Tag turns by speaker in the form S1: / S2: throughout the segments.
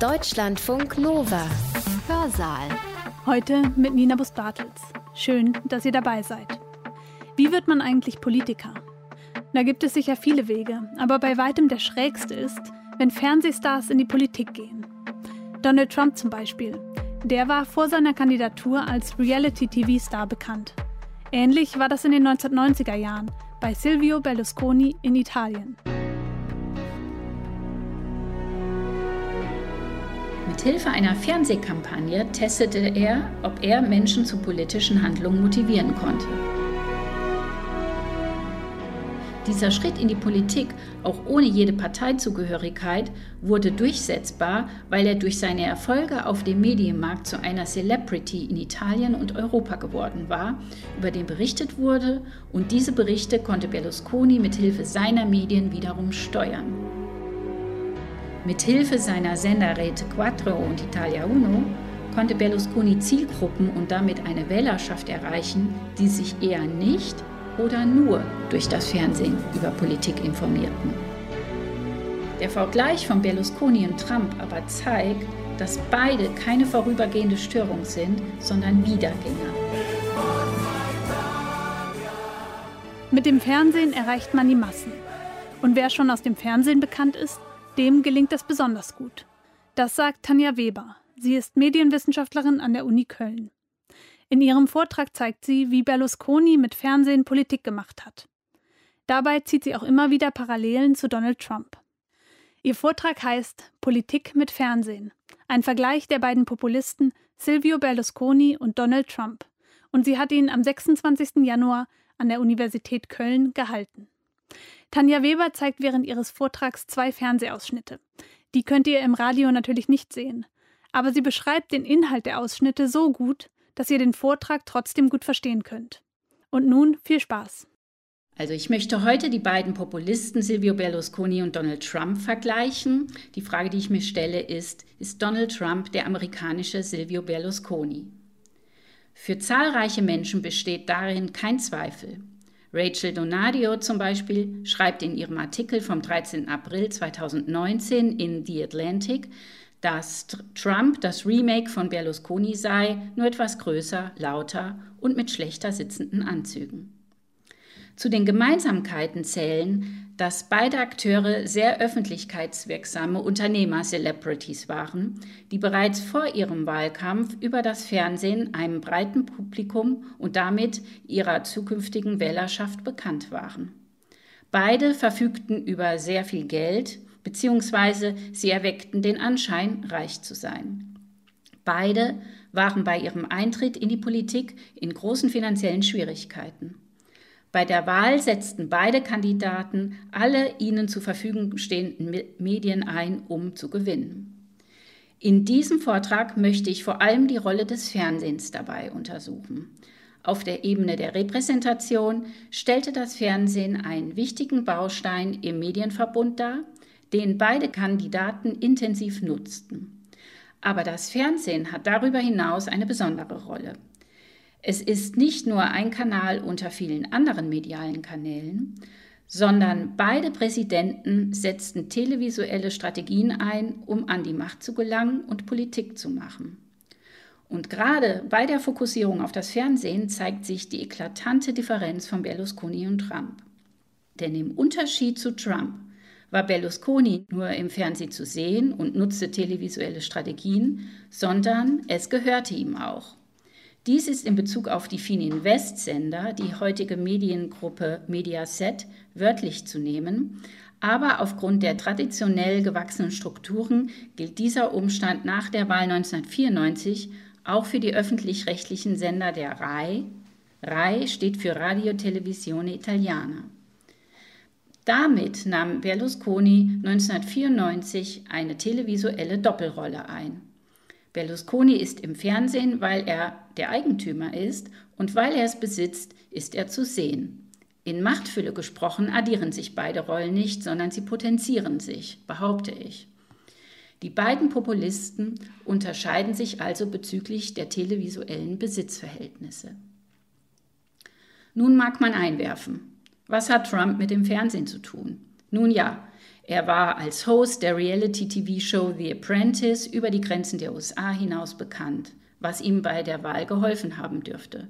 S1: Deutschlandfunk Nova. Hörsaal.
S2: Heute mit Nina Bus-Bartels. Schön, dass ihr dabei seid. Wie wird man eigentlich Politiker? Da gibt es sicher viele Wege, aber bei weitem der schrägste ist, wenn Fernsehstars in die Politik gehen. Donald Trump zum Beispiel. Der war vor seiner Kandidatur als Reality-TV-Star bekannt. Ähnlich war das in den 1990er Jahren bei Silvio Berlusconi in Italien.
S3: Mithilfe einer Fernsehkampagne testete er, ob er Menschen zu politischen Handlungen motivieren konnte. Dieser Schritt in die Politik, auch ohne jede Parteizugehörigkeit, wurde durchsetzbar, weil er durch seine Erfolge auf dem Medienmarkt zu einer Celebrity in Italien und Europa geworden war, über den berichtet wurde und diese Berichte konnte Berlusconi mit Hilfe seiner Medien wiederum steuern. Mit Hilfe seiner Senderräte Quattro und Italia Uno konnte Berlusconi Zielgruppen und damit eine Wählerschaft erreichen, die sich eher nicht oder nur durch das Fernsehen über Politik informierten. Der Vergleich von Berlusconi und Trump aber zeigt, dass beide keine vorübergehende Störung sind, sondern Wiedergänger.
S2: Mit dem Fernsehen erreicht man die Massen. Und wer schon aus dem Fernsehen bekannt ist, dem gelingt das besonders gut. Das sagt Tanja Weber. Sie ist Medienwissenschaftlerin an der Uni Köln. In ihrem Vortrag zeigt sie, wie Berlusconi mit Fernsehen Politik gemacht hat. Dabei zieht sie auch immer wieder Parallelen zu Donald Trump. Ihr Vortrag heißt Politik mit Fernsehen, ein Vergleich der beiden Populisten Silvio Berlusconi und Donald Trump. Und sie hat ihn am 26. Januar an der Universität Köln gehalten. Tanja Weber zeigt während ihres Vortrags zwei Fernsehausschnitte. Die könnt ihr im Radio natürlich nicht sehen. Aber sie beschreibt den Inhalt der Ausschnitte so gut, dass ihr den Vortrag trotzdem gut verstehen könnt. Und nun viel Spaß.
S3: Also ich möchte heute die beiden Populisten Silvio Berlusconi und Donald Trump vergleichen. Die Frage, die ich mir stelle, ist, ist Donald Trump der amerikanische Silvio Berlusconi? Für zahlreiche Menschen besteht darin kein Zweifel. Rachel Donadio zum Beispiel schreibt in ihrem Artikel vom 13. April 2019 in The Atlantic, dass Trump das Remake von Berlusconi sei, nur etwas größer, lauter und mit schlechter sitzenden Anzügen. Zu den Gemeinsamkeiten zählen, dass beide Akteure sehr öffentlichkeitswirksame Unternehmer-Celebrities waren, die bereits vor ihrem Wahlkampf über das Fernsehen einem breiten Publikum und damit ihrer zukünftigen Wählerschaft bekannt waren. Beide verfügten über sehr viel Geld, beziehungsweise sie erweckten den Anschein, reich zu sein. Beide waren bei ihrem Eintritt in die Politik in großen finanziellen Schwierigkeiten. Bei der Wahl setzten beide Kandidaten alle ihnen zur Verfügung stehenden Medien ein, um zu gewinnen. In diesem Vortrag möchte ich vor allem die Rolle des Fernsehens dabei untersuchen. Auf der Ebene der Repräsentation stellte das Fernsehen einen wichtigen Baustein im Medienverbund dar, den beide Kandidaten intensiv nutzten. Aber das Fernsehen hat darüber hinaus eine besondere Rolle. Es ist nicht nur ein Kanal unter vielen anderen medialen Kanälen, sondern beide Präsidenten setzten televisuelle Strategien ein, um an die Macht zu gelangen und Politik zu machen. Und gerade bei der Fokussierung auf das Fernsehen zeigt sich die eklatante Differenz von Berlusconi und Trump. Denn im Unterschied zu Trump war Berlusconi nur im Fernsehen zu sehen und nutzte televisuelle Strategien, sondern es gehörte ihm auch. Dies ist in Bezug auf die Fininvest-Sender, die heutige Mediengruppe Mediaset, wörtlich zu nehmen. Aber aufgrund der traditionell gewachsenen Strukturen gilt dieser Umstand nach der Wahl 1994 auch für die öffentlich-rechtlichen Sender der RAI. RAI steht für Radio Televisione Italiana. Damit nahm Berlusconi 1994 eine televisuelle Doppelrolle ein. Berlusconi ist im Fernsehen, weil er der Eigentümer ist und weil er es besitzt, ist er zu sehen. In Machtfülle gesprochen addieren sich beide Rollen nicht, sondern sie potenzieren sich, behaupte ich. Die beiden Populisten unterscheiden sich also bezüglich der televisuellen Besitzverhältnisse. Nun mag man einwerfen, was hat Trump mit dem Fernsehen zu tun? Nun ja, Er war als Host der Reality-TV-Show The Apprentice über die Grenzen der USA hinaus bekannt, was ihm bei der Wahl geholfen haben dürfte.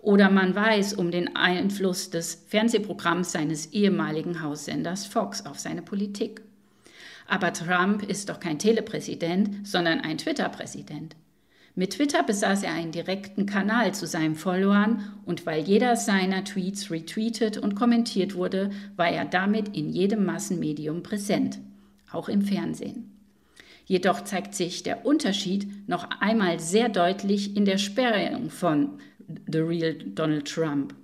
S3: Oder man weiß um den Einfluss des Fernsehprogramms seines ehemaligen Haussenders Fox auf seine Politik. Aber Trump ist doch kein Telepräsident, sondern ein Twitter-Präsident. Mit Twitter besaß er einen direkten Kanal zu seinen Followern und weil jeder seiner Tweets retweetet und kommentiert wurde, war er damit in jedem Massenmedium präsent, auch im Fernsehen. Jedoch zeigt sich der Unterschied noch einmal sehr deutlich in der Sperrung von The Real Donald Trump.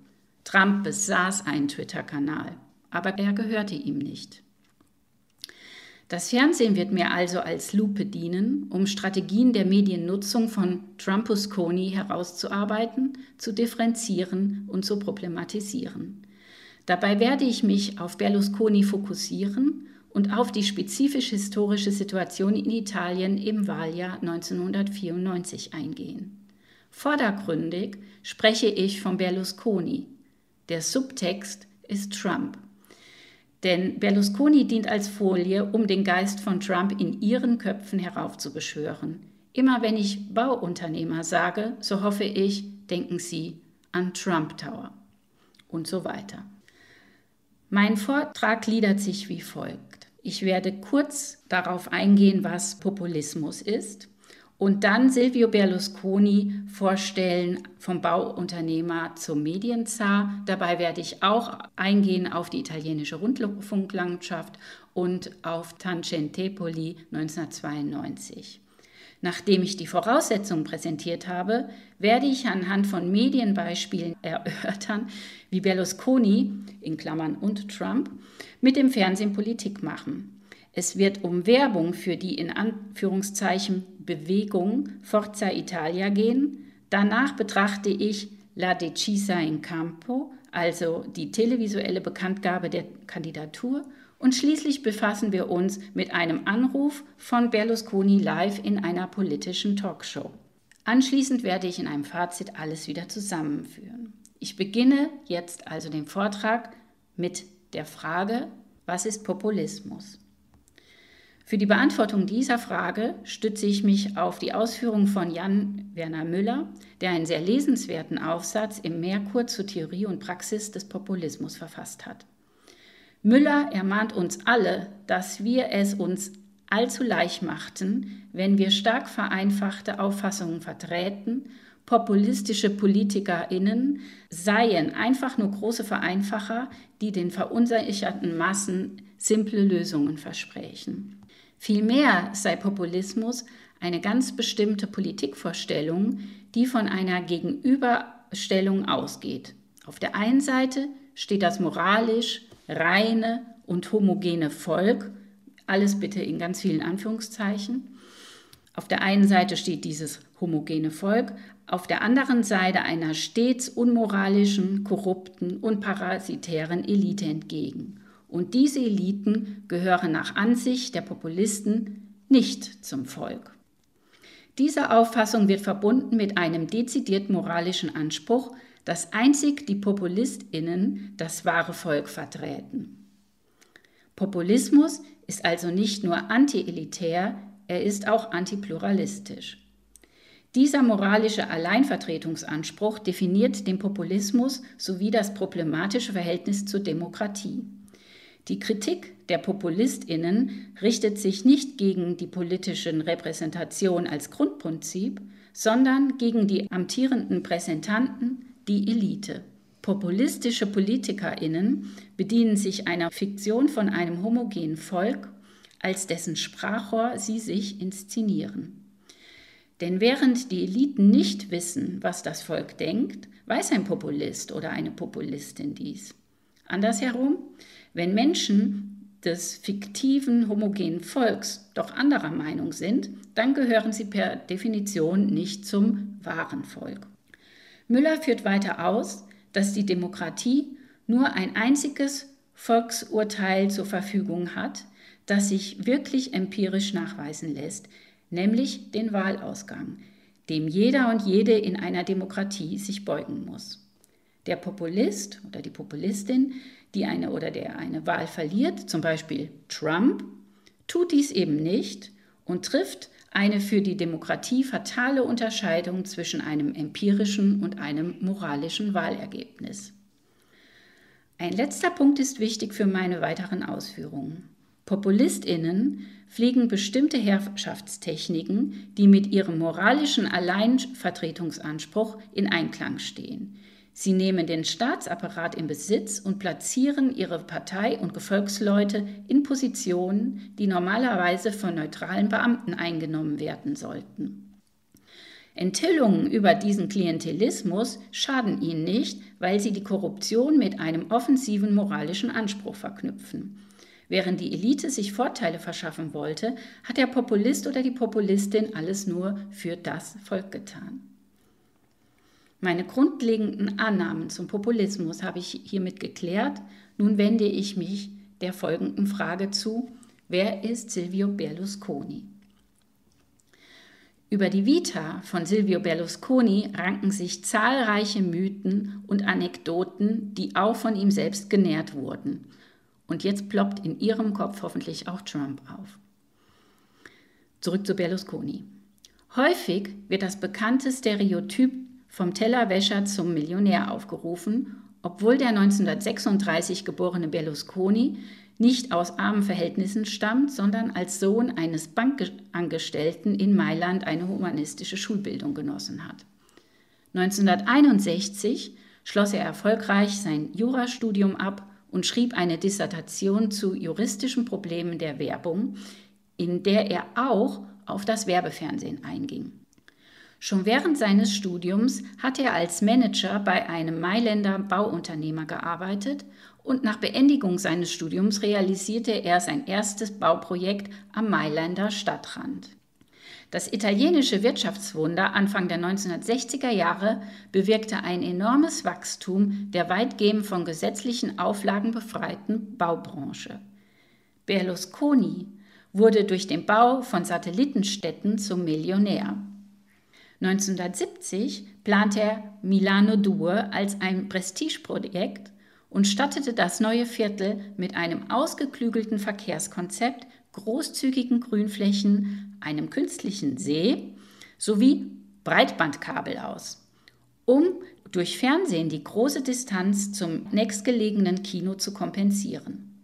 S3: Trump besaß einen Twitter-Kanal, aber er gehörte ihm nicht. Das Fernsehen wird mir also als Lupe dienen, um Strategien der Mediennutzung von Trumpusconi herauszuarbeiten, zu differenzieren und zu problematisieren. Dabei werde ich mich auf Berlusconi fokussieren und auf die spezifisch historische Situation in Italien im Wahljahr 1994 eingehen. Vordergründig spreche ich von Berlusconi. Der Subtext ist Trump. Denn Berlusconi dient als Folie, um den Geist von Trump in ihren Köpfen heraufzubeschwören. Immer wenn ich Bauunternehmer sage, so hoffe ich, denken Sie an Trump Tower und so weiter. Mein Vortrag gliedert sich wie folgt. Ich werde kurz darauf eingehen, was Populismus ist und dann Silvio Berlusconi vorstellen vom Bauunternehmer zum Medienzar. Dabei werde ich auch eingehen auf die italienische Rundfunklandschaft und auf Tangentepoli 1992. Nachdem ich die Voraussetzungen präsentiert habe, werde ich anhand von Medienbeispielen erörtern, wie Berlusconi, in Klammern und Trump, mit dem Fernsehen Politik machen. Es wird um Werbung für die in Anführungszeichen Bewegung Forza Italia gehen. Danach betrachte ich La Decisa in Campo, also die televisuelle Bekanntgabe der Kandidatur. Und schließlich befassen wir uns mit einem Anruf von Berlusconi live in einer politischen Talkshow. Anschließend werde ich in einem Fazit alles wieder zusammenführen. Ich beginne jetzt also den Vortrag mit der Frage, was ist Populismus? Für die Beantwortung dieser Frage stütze ich mich auf die Ausführungen von Jan Werner Müller, der einen sehr lesenswerten Aufsatz im Merkur zur Theorie und Praxis des Populismus verfasst hat. Müller ermahnt uns alle, dass wir es uns allzu leicht machten, wenn wir stark vereinfachte Auffassungen vertreten, populistische PolitikerInnen seien einfach nur große Vereinfacher, die den verunsicherten Massen simple Lösungen versprechen. Vielmehr sei Populismus eine ganz bestimmte Politikvorstellung, die von einer Gegenüberstellung ausgeht. Auf der einen Seite steht das moralisch reine und homogene Volk, alles bitte in ganz vielen Anführungszeichen. Auf der einen Seite steht dieses homogene Volk, auf der anderen Seite einer stets unmoralischen, korrupten und parasitären Elite entgegen. Und diese Eliten gehören nach Ansicht der Populisten nicht zum Volk. Diese Auffassung wird verbunden mit einem dezidiert moralischen Anspruch, dass einzig die Populistinnen das wahre Volk vertreten. Populismus ist also nicht nur antielitär, er ist auch antipluralistisch. Dieser moralische Alleinvertretungsanspruch definiert den Populismus sowie das problematische Verhältnis zur Demokratie. Die Kritik der Populistinnen richtet sich nicht gegen die politische Repräsentation als Grundprinzip, sondern gegen die amtierenden Präsentanten, die Elite. Populistische Politikerinnen bedienen sich einer Fiktion von einem homogenen Volk, als dessen Sprachrohr sie sich inszenieren. Denn während die Eliten nicht wissen, was das Volk denkt, weiß ein Populist oder eine Populistin dies. Andersherum, wenn Menschen des fiktiven homogenen Volks doch anderer Meinung sind, dann gehören sie per Definition nicht zum wahren Volk. Müller führt weiter aus, dass die Demokratie nur ein einziges Volksurteil zur Verfügung hat, das sich wirklich empirisch nachweisen lässt, nämlich den Wahlausgang, dem jeder und jede in einer Demokratie sich beugen muss. Der Populist oder die Populistin die eine oder der eine Wahl verliert, zum Beispiel Trump, tut dies eben nicht und trifft eine für die Demokratie fatale Unterscheidung zwischen einem empirischen und einem moralischen Wahlergebnis. Ein letzter Punkt ist wichtig für meine weiteren Ausführungen. Populistinnen pflegen bestimmte Herrschaftstechniken, die mit ihrem moralischen Alleinvertretungsanspruch in Einklang stehen. Sie nehmen den Staatsapparat in Besitz und platzieren ihre Partei und Gefolgsleute in Positionen, die normalerweise von neutralen Beamten eingenommen werden sollten. Enthüllungen über diesen Klientelismus schaden ihnen nicht, weil sie die Korruption mit einem offensiven moralischen Anspruch verknüpfen. Während die Elite sich Vorteile verschaffen wollte, hat der Populist oder die Populistin alles nur für das Volk getan. Meine grundlegenden Annahmen zum Populismus habe ich hiermit geklärt. Nun wende ich mich der folgenden Frage zu. Wer ist Silvio Berlusconi? Über die Vita von Silvio Berlusconi ranken sich zahlreiche Mythen und Anekdoten, die auch von ihm selbst genährt wurden. Und jetzt ploppt in Ihrem Kopf hoffentlich auch Trump auf. Zurück zu Berlusconi. Häufig wird das bekannte Stereotyp vom Tellerwäscher zum Millionär aufgerufen, obwohl der 1936 geborene Berlusconi nicht aus armen Verhältnissen stammt, sondern als Sohn eines Bankangestellten in Mailand eine humanistische Schulbildung genossen hat. 1961 schloss er erfolgreich sein Jurastudium ab und schrieb eine Dissertation zu juristischen Problemen der Werbung, in der er auch auf das Werbefernsehen einging. Schon während seines Studiums hat er als Manager bei einem Mailänder Bauunternehmer gearbeitet und nach Beendigung seines Studiums realisierte er sein erstes Bauprojekt am Mailänder Stadtrand. Das italienische Wirtschaftswunder Anfang der 1960er Jahre bewirkte ein enormes Wachstum der weitgehend von gesetzlichen Auflagen befreiten Baubranche. Berlusconi wurde durch den Bau von Satellitenstädten zum Millionär. 1970 plante er Milano Due als ein Prestigeprojekt und stattete das neue Viertel mit einem ausgeklügelten Verkehrskonzept, großzügigen Grünflächen, einem künstlichen See sowie Breitbandkabel aus, um durch Fernsehen die große Distanz zum nächstgelegenen Kino zu kompensieren.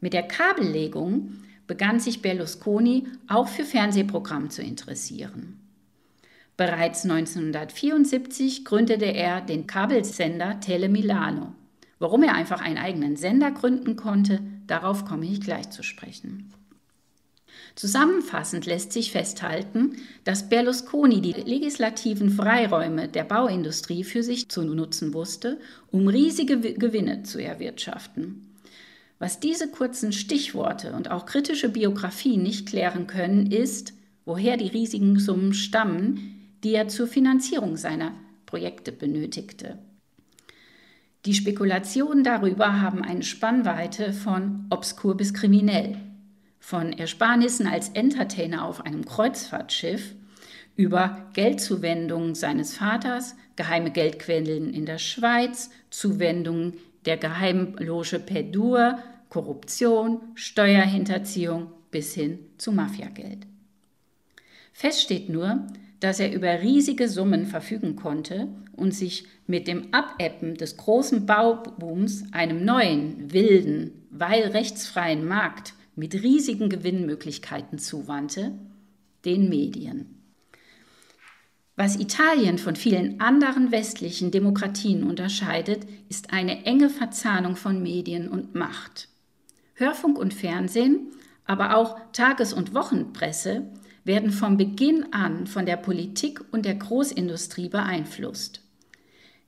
S3: Mit der Kabellegung begann sich Berlusconi auch für Fernsehprogramm zu interessieren. Bereits 1974 gründete er den Kabelsender Tele Milano. Warum er einfach einen eigenen Sender gründen konnte, darauf komme ich gleich zu sprechen. Zusammenfassend lässt sich festhalten, dass Berlusconi die legislativen Freiräume der Bauindustrie für sich zu nutzen wusste, um riesige Gewinne zu erwirtschaften. Was diese kurzen Stichworte und auch kritische Biografien nicht klären können, ist, woher die riesigen Summen stammen, die er zur Finanzierung seiner Projekte benötigte. Die Spekulationen darüber haben eine Spannweite von obskur bis kriminell, von Ersparnissen als Entertainer auf einem Kreuzfahrtschiff über Geldzuwendungen seines Vaters, geheime Geldquellen in der Schweiz, Zuwendungen der Geheimloge Pedur, Korruption, Steuerhinterziehung bis hin zu Mafiageld. Fest steht nur, dass er über riesige Summen verfügen konnte und sich mit dem Abebben des großen Baubooms einem neuen, wilden, weil rechtsfreien Markt mit riesigen Gewinnmöglichkeiten zuwandte, den Medien. Was Italien von vielen anderen westlichen Demokratien unterscheidet, ist eine enge Verzahnung von Medien und Macht. Hörfunk und Fernsehen, aber auch Tages- und Wochenpresse werden von Beginn an von der Politik und der Großindustrie beeinflusst.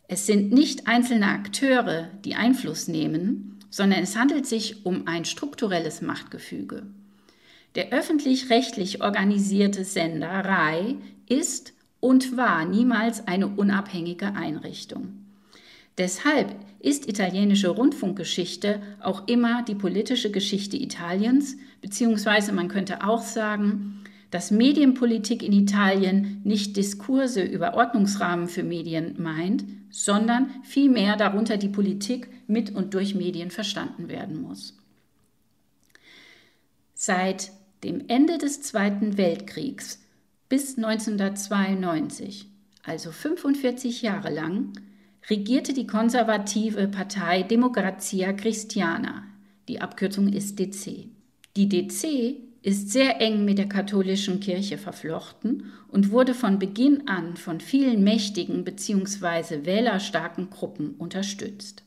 S3: Es sind nicht einzelne Akteure, die Einfluss nehmen, sondern es handelt sich um ein strukturelles Machtgefüge. Der öffentlich-rechtlich organisierte Sender RAI ist und war niemals eine unabhängige Einrichtung. Deshalb ist italienische Rundfunkgeschichte auch immer die politische Geschichte Italiens, beziehungsweise man könnte auch sagen, dass Medienpolitik in Italien nicht Diskurse über Ordnungsrahmen für Medien meint, sondern vielmehr darunter die Politik mit und durch Medien verstanden werden muss. Seit dem Ende des Zweiten Weltkriegs bis 1992, also 45 Jahre lang, regierte die konservative Partei Democrazia Christiana, die Abkürzung ist DC. Die DC ist sehr eng mit der katholischen Kirche verflochten und wurde von Beginn an von vielen mächtigen bzw. wählerstarken Gruppen unterstützt.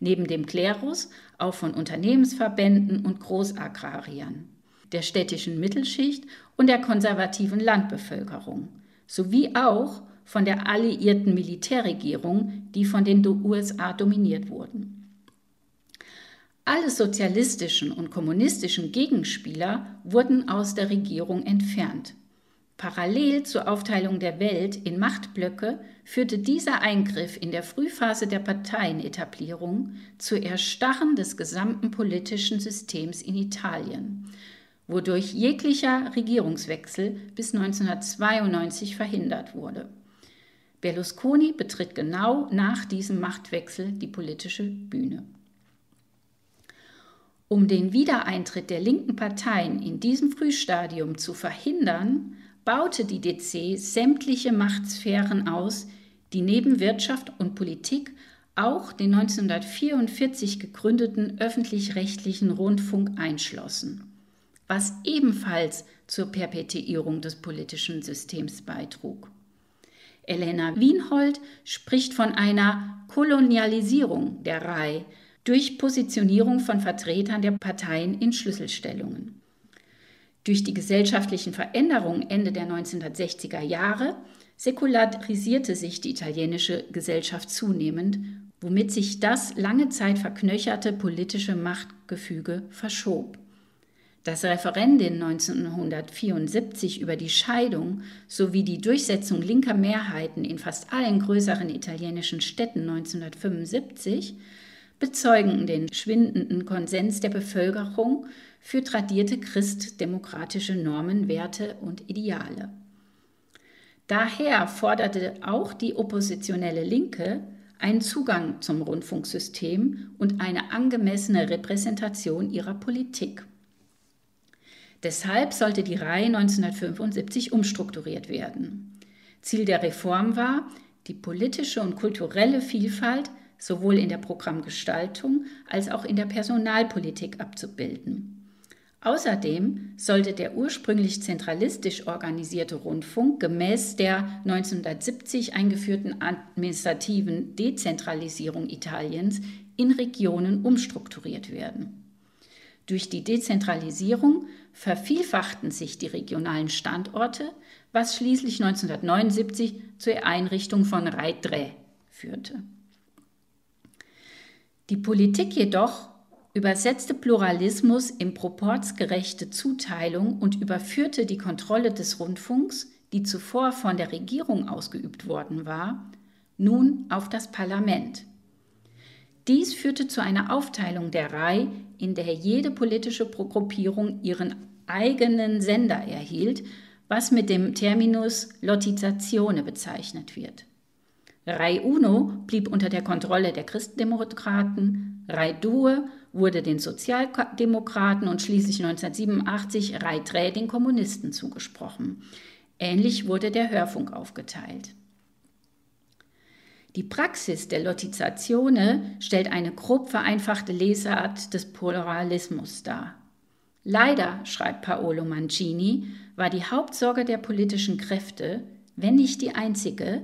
S3: Neben dem Klerus auch von Unternehmensverbänden und Großagrariern, der städtischen Mittelschicht und der konservativen Landbevölkerung, sowie auch von der alliierten Militärregierung, die von den USA dominiert wurden. Alle sozialistischen und kommunistischen Gegenspieler wurden aus der Regierung entfernt. Parallel zur Aufteilung der Welt in Machtblöcke führte dieser Eingriff in der Frühphase der Parteienetablierung zu Erstarren des gesamten politischen Systems in Italien, wodurch jeglicher Regierungswechsel bis 1992 verhindert wurde. Berlusconi betritt genau nach diesem Machtwechsel die politische Bühne. Um den Wiedereintritt der linken Parteien in diesem Frühstadium zu verhindern, baute die DC sämtliche Machtsphären aus, die neben Wirtschaft und Politik auch den 1944 gegründeten öffentlich-rechtlichen Rundfunk einschlossen, was ebenfalls zur Perpetuierung des politischen Systems beitrug. Elena Wienhold spricht von einer Kolonialisierung der RAI, durch Positionierung von Vertretern der Parteien in Schlüsselstellungen. Durch die gesellschaftlichen Veränderungen Ende der 1960er Jahre säkularisierte sich die italienische Gesellschaft zunehmend, womit sich das lange Zeit verknöcherte politische Machtgefüge verschob. Das Referendum 1974 über die Scheidung sowie die Durchsetzung linker Mehrheiten in fast allen größeren italienischen Städten 1975 bezeugen den schwindenden Konsens der Bevölkerung für tradierte christdemokratische Normen, Werte und Ideale. Daher forderte auch die oppositionelle Linke einen Zugang zum Rundfunksystem und eine angemessene Repräsentation ihrer Politik. Deshalb sollte die Reihe 1975 umstrukturiert werden. Ziel der Reform war, die politische und kulturelle Vielfalt sowohl in der Programmgestaltung als auch in der Personalpolitik abzubilden. Außerdem sollte der ursprünglich zentralistisch organisierte Rundfunk gemäß der 1970 eingeführten administrativen Dezentralisierung Italiens in Regionen umstrukturiert werden. Durch die Dezentralisierung vervielfachten sich die regionalen Standorte, was schließlich 1979 zur Einrichtung von Rai 3 führte. Die Politik jedoch übersetzte Pluralismus in proportsgerechte Zuteilung und überführte die Kontrolle des Rundfunks, die zuvor von der Regierung ausgeübt worden war, nun auf das Parlament. Dies führte zu einer Aufteilung der RAI, in der jede politische Gruppierung ihren eigenen Sender erhielt, was mit dem Terminus Lottizzazione bezeichnet wird. Rai Uno blieb unter der Kontrolle der Christdemokraten, Rai Due wurde den Sozialdemokraten und schließlich 1987 Rai Tre den Kommunisten zugesprochen. Ähnlich wurde der Hörfunk aufgeteilt. Die Praxis der Lottizzazione stellt eine grob vereinfachte Lesart des Pluralismus dar. Leider, schreibt Paolo Mancini, war die Hauptsorge der politischen Kräfte, wenn nicht die einzige,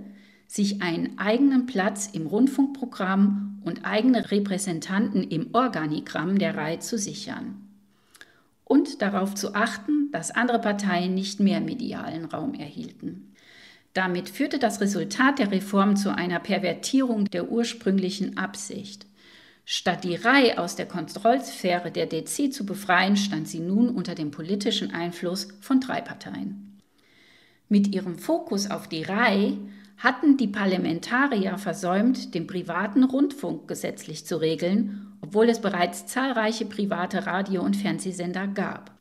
S3: sich einen eigenen Platz im Rundfunkprogramm und eigene Repräsentanten im Organigramm der Reihe zu sichern. Und darauf zu achten, dass andere Parteien nicht mehr medialen Raum erhielten. Damit führte das Resultat der Reform zu einer Pervertierung der ursprünglichen Absicht. Statt die Reihe aus der Kontrollsphäre der DC zu befreien, stand sie nun unter dem politischen Einfluss von drei Parteien. Mit ihrem Fokus auf die Reihe hatten die Parlamentarier versäumt, den privaten Rundfunk gesetzlich zu regeln, obwohl es bereits zahlreiche private Radio- und Fernsehsender gab.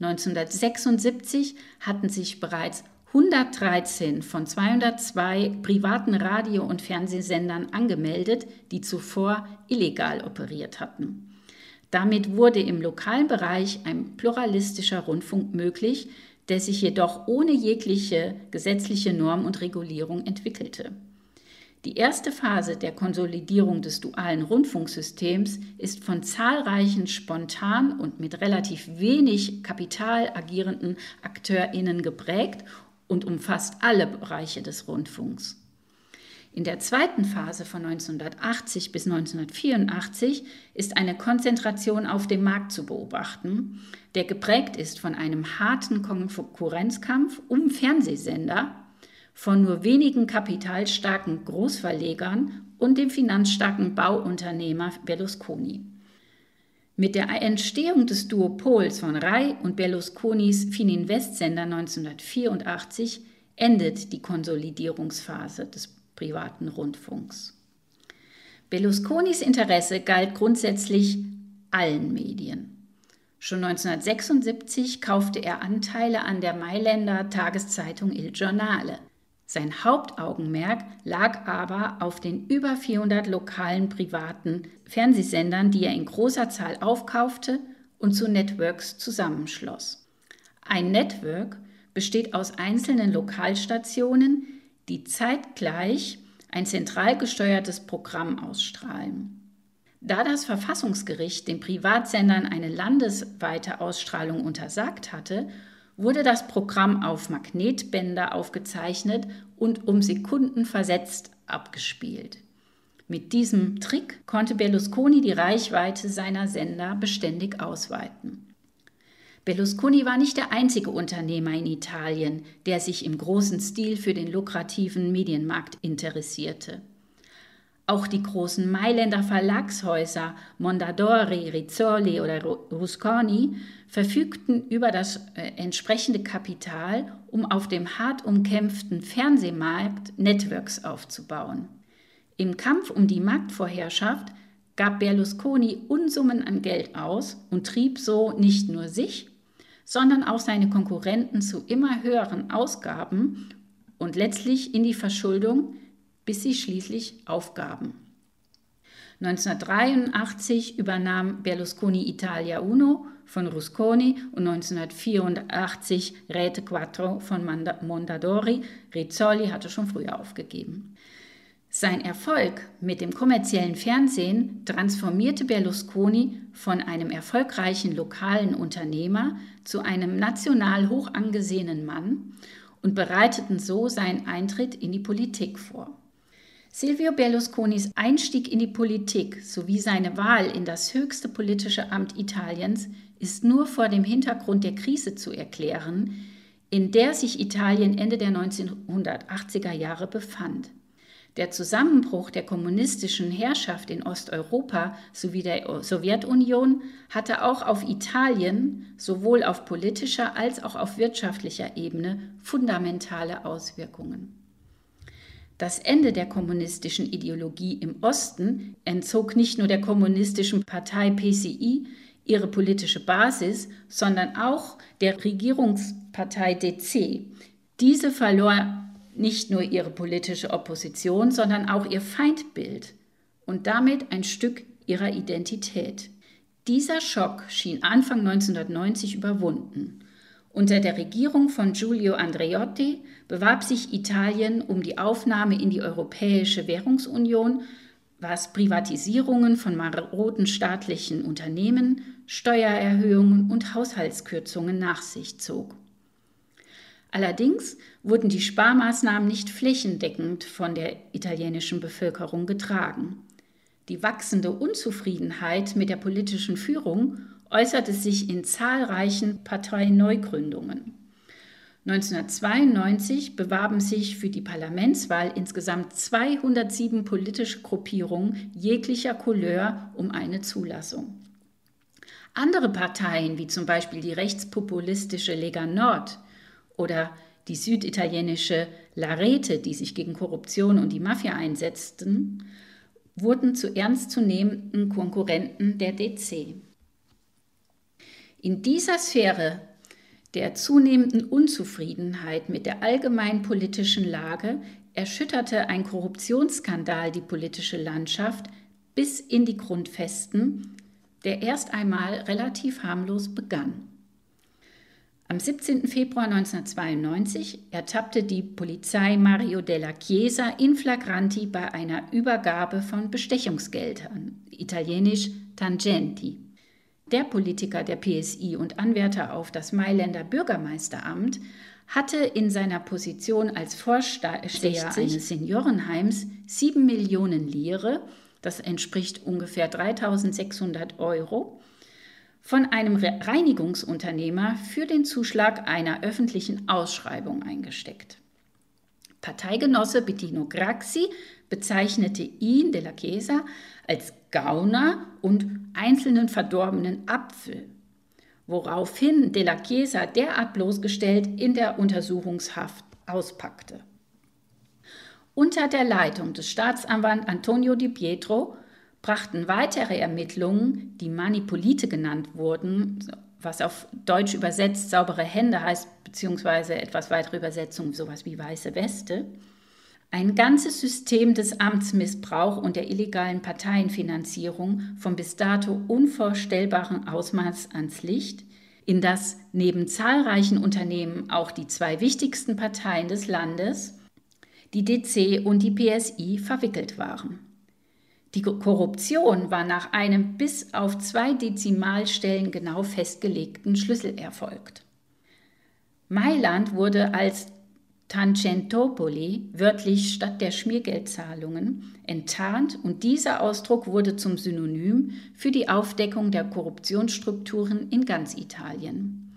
S3: 1976 hatten sich bereits 113 von 202 privaten Radio- und Fernsehsendern angemeldet, die zuvor illegal operiert hatten. Damit wurde im lokalen Bereich ein pluralistischer Rundfunk möglich, der sich jedoch ohne jegliche gesetzliche Norm und Regulierung entwickelte. Die erste Phase der Konsolidierung des dualen Rundfunksystems ist von zahlreichen spontan und mit relativ wenig Kapital agierenden Akteurinnen geprägt und umfasst alle Bereiche des Rundfunks. In der zweiten Phase von 1980 bis 1984 ist eine Konzentration auf dem Markt zu beobachten, der geprägt ist von einem harten Konkurrenzkampf um Fernsehsender, von nur wenigen kapitalstarken Großverlegern und dem finanzstarken Bauunternehmer Berlusconi. Mit der Entstehung des Duopols von Rai und Berlusconis Fininvest-Sender 1984 endet die Konsolidierungsphase des privaten Rundfunks. Berlusconis Interesse galt grundsätzlich allen Medien. Schon 1976 kaufte er Anteile an der Mailänder Tageszeitung Il Giornale. Sein Hauptaugenmerk lag aber auf den über 400 lokalen privaten Fernsehsendern, die er in großer Zahl aufkaufte und zu Networks zusammenschloss. Ein Network besteht aus einzelnen Lokalstationen, die zeitgleich ein zentral gesteuertes Programm ausstrahlen. Da das Verfassungsgericht den Privatsendern eine landesweite Ausstrahlung untersagt hatte, wurde das Programm auf Magnetbänder aufgezeichnet und um Sekunden versetzt abgespielt. Mit diesem Trick konnte Berlusconi die Reichweite seiner Sender beständig ausweiten. Berlusconi war nicht der einzige Unternehmer in Italien, der sich im großen Stil für den lukrativen Medienmarkt interessierte. Auch die großen Mailänder Verlagshäuser Mondadori, Rizzoli oder Rusconi verfügten über das äh, entsprechende Kapital, um auf dem hart umkämpften Fernsehmarkt Networks aufzubauen. Im Kampf um die Marktvorherrschaft gab Berlusconi Unsummen an Geld aus und trieb so nicht nur sich, sondern auch seine Konkurrenten zu immer höheren Ausgaben und letztlich in die Verschuldung, bis sie schließlich aufgaben. 1983 übernahm Berlusconi Italia Uno von Rusconi und 1984 Rete Quattro von Mondadori. Rizzoli hatte schon früher aufgegeben. Sein Erfolg mit dem kommerziellen Fernsehen transformierte Berlusconi von einem erfolgreichen lokalen Unternehmer zu einem national hoch angesehenen Mann und bereiteten so seinen Eintritt in die Politik vor. Silvio Berlusconis Einstieg in die Politik sowie seine Wahl in das höchste politische Amt Italiens ist nur vor dem Hintergrund der Krise zu erklären, in der sich Italien Ende der 1980er Jahre befand. Der Zusammenbruch der kommunistischen Herrschaft in Osteuropa sowie der Sowjetunion hatte auch auf Italien sowohl auf politischer als auch auf wirtschaftlicher Ebene fundamentale Auswirkungen. Das Ende der kommunistischen Ideologie im Osten entzog nicht nur der kommunistischen Partei PCI ihre politische Basis, sondern auch der Regierungspartei DC. Diese verlor nicht nur ihre politische Opposition, sondern auch ihr Feindbild und damit ein Stück ihrer Identität. Dieser Schock schien Anfang 1990 überwunden. Unter der Regierung von Giulio Andreotti bewarb sich Italien um die Aufnahme in die Europäische Währungsunion, was Privatisierungen von maroden staatlichen Unternehmen, Steuererhöhungen und Haushaltskürzungen nach sich zog. Allerdings wurden die Sparmaßnahmen nicht flächendeckend von der italienischen Bevölkerung getragen. Die wachsende Unzufriedenheit mit der politischen Führung äußerte sich in zahlreichen Parteineugründungen. 1992 bewarben sich für die Parlamentswahl insgesamt 207 politische Gruppierungen jeglicher Couleur um eine Zulassung. Andere Parteien, wie zum Beispiel die rechtspopulistische Lega Nord, oder die süditalienische Larete, die sich gegen Korruption und die Mafia einsetzten, wurden zu ernstzunehmenden Konkurrenten der DC. In dieser Sphäre der zunehmenden Unzufriedenheit mit der allgemeinen politischen Lage erschütterte ein Korruptionsskandal die politische Landschaft bis in die Grundfesten, der erst einmal relativ harmlos begann. Am 17. Februar 1992 ertappte die Polizei Mario della Chiesa in flagranti bei einer Übergabe von Bestechungsgeldern, italienisch Tangenti. Der Politiker der PSI und Anwärter auf das Mailänder Bürgermeisteramt hatte in seiner Position als Vorsteher eines Seniorenheims 7 Millionen Lire, das entspricht ungefähr 3600 Euro, von einem Reinigungsunternehmer für den Zuschlag einer öffentlichen Ausschreibung eingesteckt. Parteigenosse Bettino Graxi bezeichnete ihn, de la Chiesa, als Gauner und einzelnen verdorbenen Apfel, woraufhin de la Chiesa derart bloßgestellt in der Untersuchungshaft auspackte. Unter der Leitung des Staatsanwalts Antonio Di Pietro brachten weitere Ermittlungen, die Manipulite genannt wurden, was auf Deutsch übersetzt saubere Hände heißt, beziehungsweise etwas weitere Übersetzung, sowas wie weiße Weste, ein ganzes System des Amtsmissbrauch und der illegalen Parteienfinanzierung vom bis dato unvorstellbaren Ausmaß ans Licht, in das neben zahlreichen Unternehmen auch die zwei wichtigsten Parteien des Landes, die DC und die PSI, verwickelt waren. Die Korruption war nach einem bis auf zwei Dezimalstellen genau festgelegten Schlüssel erfolgt. Mailand wurde als Tangentopoli, wörtlich Stadt der Schmiergeldzahlungen, enttarnt und dieser Ausdruck wurde zum Synonym für die Aufdeckung der Korruptionsstrukturen in ganz Italien.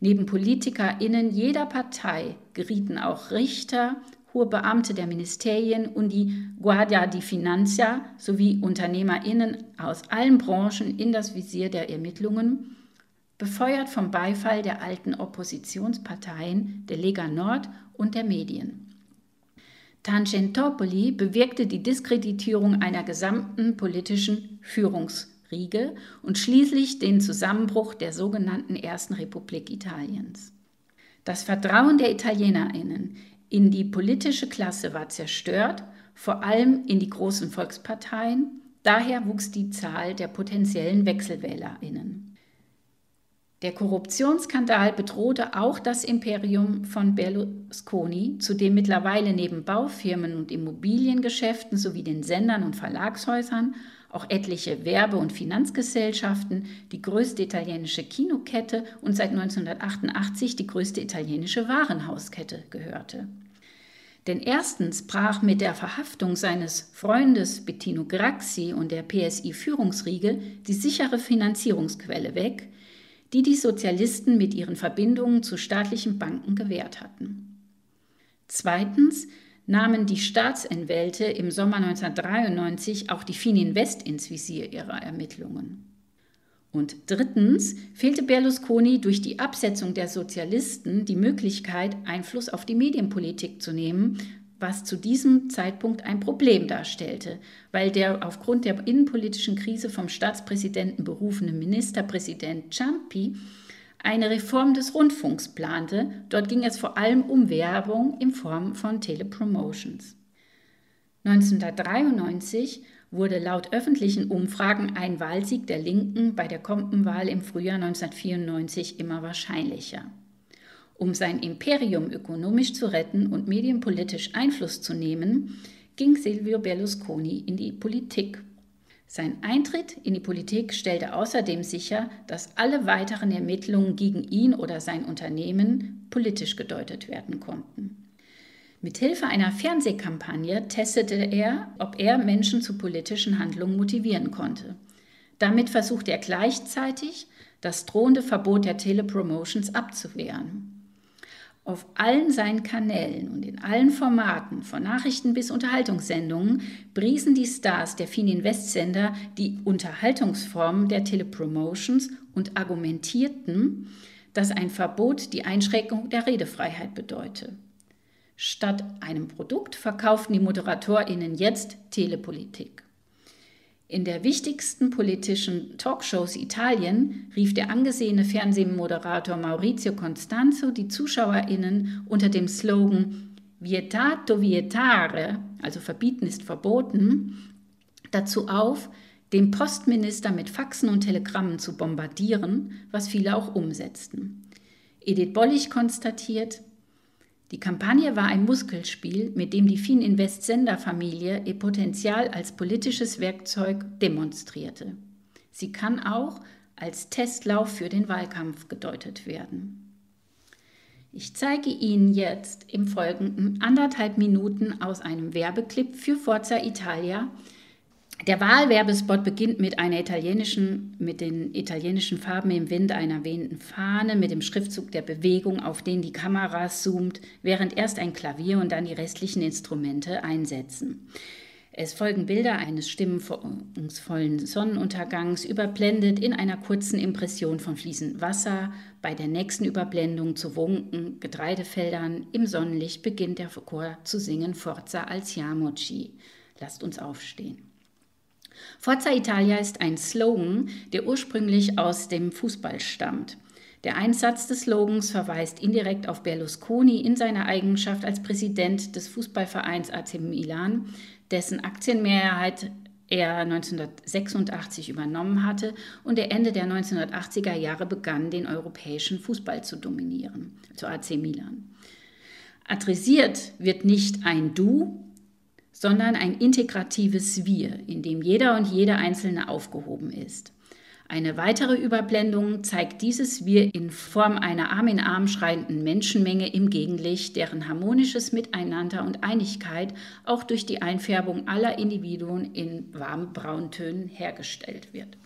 S3: Neben PolitikerInnen jeder Partei gerieten auch Richter, hohe Beamte der Ministerien und die Guardia di Finanza sowie UnternehmerInnen aus allen Branchen in das Visier der Ermittlungen, befeuert vom Beifall der alten Oppositionsparteien, der Lega Nord und der Medien. Tangentopoli bewirkte die Diskreditierung einer gesamten politischen Führungsriege und schließlich den Zusammenbruch der sogenannten Ersten Republik Italiens. Das Vertrauen der Italienerinnen in die politische Klasse war zerstört, vor allem in die großen Volksparteien. Daher wuchs die Zahl der potenziellen Wechselwählerinnen. Der Korruptionsskandal bedrohte auch das Imperium von Berlusconi, zu dem mittlerweile neben Baufirmen und Immobiliengeschäften sowie den Sendern und Verlagshäusern auch etliche Werbe- und Finanzgesellschaften, die größte italienische Kinokette und seit 1988 die größte italienische Warenhauskette gehörte. Denn erstens brach mit der Verhaftung seines Freundes Bettino Graxi und der PSI-Führungsriege die sichere Finanzierungsquelle weg, die die Sozialisten mit ihren Verbindungen zu staatlichen Banken gewährt hatten. Zweitens nahmen die Staatsanwälte im Sommer 1993 auch die Fininvest ins Visier ihrer Ermittlungen. Und drittens fehlte Berlusconi durch die Absetzung der Sozialisten die Möglichkeit, Einfluss auf die Medienpolitik zu nehmen, was zu diesem Zeitpunkt ein Problem darstellte, weil der aufgrund der innenpolitischen Krise vom Staatspräsidenten berufene Ministerpräsident Ciampi eine Reform des Rundfunks plante. Dort ging es vor allem um Werbung in Form von Telepromotions. 1993 wurde laut öffentlichen Umfragen ein Wahlsieg der Linken bei der Kompenwahl im Frühjahr 1994 immer wahrscheinlicher. Um sein Imperium ökonomisch zu retten und medienpolitisch Einfluss zu nehmen, ging Silvio Berlusconi in die Politik. Sein Eintritt in die Politik stellte außerdem sicher, dass alle weiteren Ermittlungen gegen ihn oder sein Unternehmen politisch gedeutet werden konnten. Mithilfe einer Fernsehkampagne testete er, ob er Menschen zu politischen Handlungen motivieren konnte. Damit versuchte er gleichzeitig, das drohende Verbot der Telepromotions abzuwehren. Auf allen seinen Kanälen und in allen Formaten, von Nachrichten bis Unterhaltungssendungen, priesen die Stars der Fininvest-Sender die Unterhaltungsform der Telepromotions und argumentierten, dass ein Verbot die Einschränkung der Redefreiheit bedeute. Statt einem Produkt verkauften die ModeratorInnen jetzt Telepolitik. In der wichtigsten politischen Talkshows Italien rief der angesehene Fernsehmoderator Maurizio Costanzo die ZuschauerInnen unter dem Slogan Vietato vietare, also verbieten ist verboten, dazu auf, den Postminister mit Faxen und Telegrammen zu bombardieren, was viele auch umsetzten. Edith Bollig konstatiert, die Kampagne war ein Muskelspiel, mit dem die Fininvest-Senderfamilie ihr Potenzial als politisches Werkzeug demonstrierte. Sie kann auch als Testlauf für den Wahlkampf gedeutet werden. Ich zeige Ihnen jetzt im Folgenden anderthalb Minuten aus einem Werbeclip für Forza Italia, der Wahlwerbespot beginnt mit einer italienischen, mit den italienischen Farben im Wind einer wehenden Fahne, mit dem Schriftzug der Bewegung, auf den die Kamera zoomt, während erst ein Klavier und dann die restlichen Instrumente einsetzen. Es folgen Bilder eines stimmungsvollen Sonnenuntergangs, überblendet in einer kurzen Impression von fließendem Wasser. Bei der nächsten Überblendung zu Wunken, Getreidefeldern, im Sonnenlicht beginnt der Chor zu singen Forza Alziamoci. Lasst uns aufstehen. Forza Italia ist ein Slogan, der ursprünglich aus dem Fußball stammt. Der Einsatz des Slogans verweist indirekt auf Berlusconi in seiner Eigenschaft als Präsident des Fußballvereins AC Milan, dessen Aktienmehrheit er 1986 übernommen hatte und der Ende der 1980er Jahre begann, den europäischen Fußball zu dominieren, zu AC Milan. Adressiert wird nicht ein Du, sondern ein integratives Wir, in dem jeder und jede Einzelne aufgehoben ist. Eine weitere Überblendung zeigt dieses Wir in Form einer Arm in Arm schreienden Menschenmenge im Gegenlicht, deren harmonisches Miteinander und Einigkeit auch durch die Einfärbung aller Individuen in warmen Brauntönen hergestellt wird.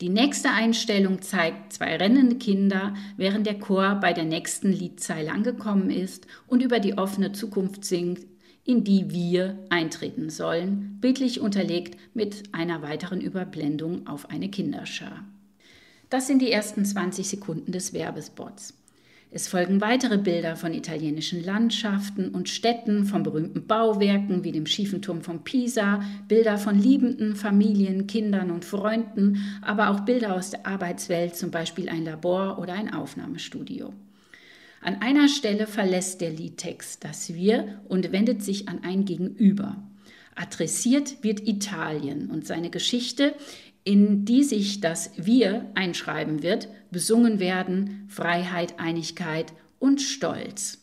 S3: Die nächste Einstellung zeigt zwei rennende Kinder, während der Chor bei der nächsten Liedzeile angekommen ist und über die offene Zukunft singt, in die wir eintreten sollen, bildlich unterlegt mit einer weiteren Überblendung auf eine Kinderschar. Das sind die ersten 20 Sekunden des Werbespots. Es folgen weitere Bilder von italienischen Landschaften und Städten, von berühmten Bauwerken wie dem schiefen Turm von Pisa, Bilder von liebenden Familien, Kindern und Freunden, aber auch Bilder aus der Arbeitswelt, zum Beispiel ein Labor oder ein Aufnahmestudio. An einer Stelle verlässt der Liedtext das Wir und wendet sich an ein Gegenüber. Adressiert wird Italien und seine Geschichte, in die sich das Wir einschreiben wird, besungen werden Freiheit, Einigkeit und Stolz.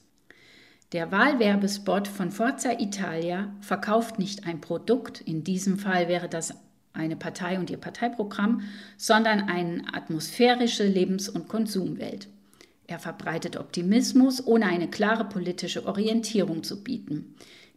S3: Der Wahlwerbespot von Forza Italia verkauft nicht ein Produkt, in diesem Fall wäre das eine Partei und ihr Parteiprogramm, sondern eine atmosphärische Lebens- und Konsumwelt. Er verbreitet Optimismus, ohne eine klare politische Orientierung zu bieten.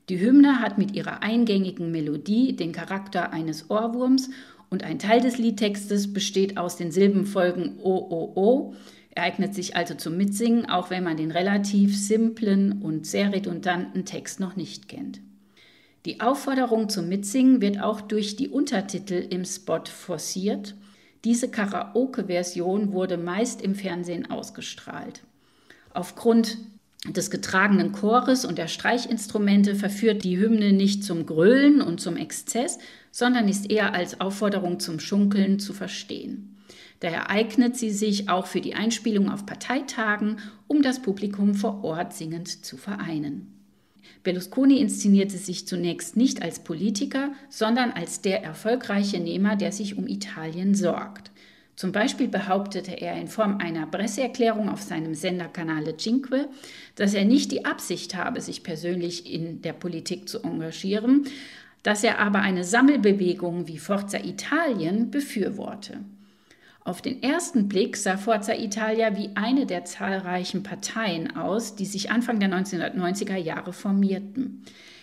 S3: Die Hymne hat mit ihrer eingängigen Melodie den Charakter eines Ohrwurms und ein Teil des Liedtextes besteht aus den Silbenfolgen O, O, O, eignet sich also zum Mitsingen, auch wenn man den relativ simplen und sehr redundanten Text noch nicht kennt. Die Aufforderung zum Mitsingen wird auch durch die Untertitel im Spot forciert diese Karaoke-Version wurde meist im Fernsehen ausgestrahlt. Aufgrund des getragenen Chores und der Streichinstrumente verführt die Hymne nicht zum Grölen und zum Exzess, sondern ist eher als Aufforderung zum Schunkeln zu verstehen. Daher eignet sie sich auch für die Einspielung auf Parteitagen, um das Publikum vor Ort singend zu vereinen. Berlusconi inszenierte sich zunächst nicht als Politiker, sondern als der erfolgreiche Nehmer, der sich um Italien sorgt. Zum Beispiel behauptete er in Form einer Presseerklärung auf seinem Sender Canale Cinque, dass er nicht die Absicht habe, sich persönlich in der Politik zu engagieren, dass er aber eine Sammelbewegung wie Forza Italien befürworte. Auf den ersten Blick sah Forza Italia wie eine der zahlreichen Parteien aus, die sich Anfang der 1990er Jahre formierten.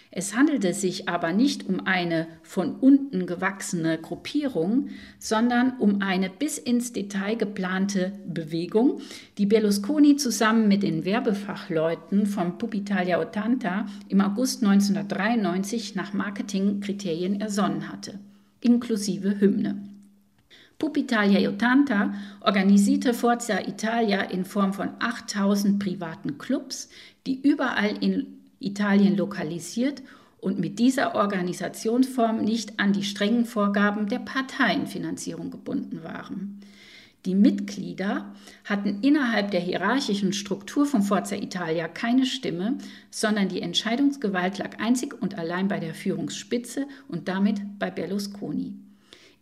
S3: Es handelte sich aber nicht um eine von unten gewachsene Gruppierung, sondern um eine bis ins Detail geplante Bewegung, die Berlusconi zusammen mit den Werbefachleuten von Pupitalia Ottanta im August 1993 nach Marketingkriterien ersonnen hatte, inklusive Hymne. Pupitalia Ottanta organisierte Forza Italia in Form von 8000 privaten Clubs, die überall in Italien lokalisiert und mit dieser Organisationsform nicht an die strengen Vorgaben der Parteienfinanzierung gebunden waren. Die Mitglieder hatten innerhalb der hierarchischen Struktur von Forza Italia keine Stimme, sondern die Entscheidungsgewalt lag einzig und allein bei der Führungsspitze und damit bei Berlusconi.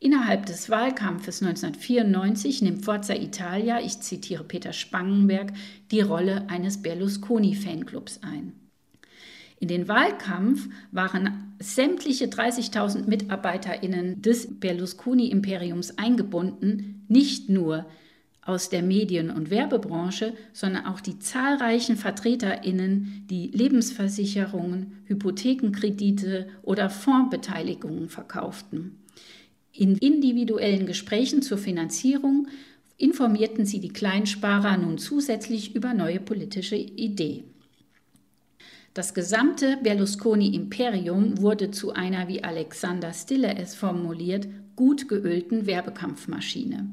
S3: Innerhalb des Wahlkampfes 1994 nimmt Forza Italia, ich zitiere Peter Spangenberg, die Rolle eines Berlusconi-Fanclubs ein. In den Wahlkampf waren sämtliche 30.000 MitarbeiterInnen des Berlusconi-Imperiums eingebunden, nicht nur aus der Medien- und Werbebranche, sondern auch die zahlreichen VertreterInnen, die Lebensversicherungen, Hypothekenkredite oder Fondsbeteiligungen verkauften. In individuellen Gesprächen zur Finanzierung informierten sie die Kleinsparer nun zusätzlich über neue politische Ideen. Das gesamte Berlusconi-Imperium wurde zu einer, wie Alexander Stille es formuliert, gut geölten Werbekampfmaschine.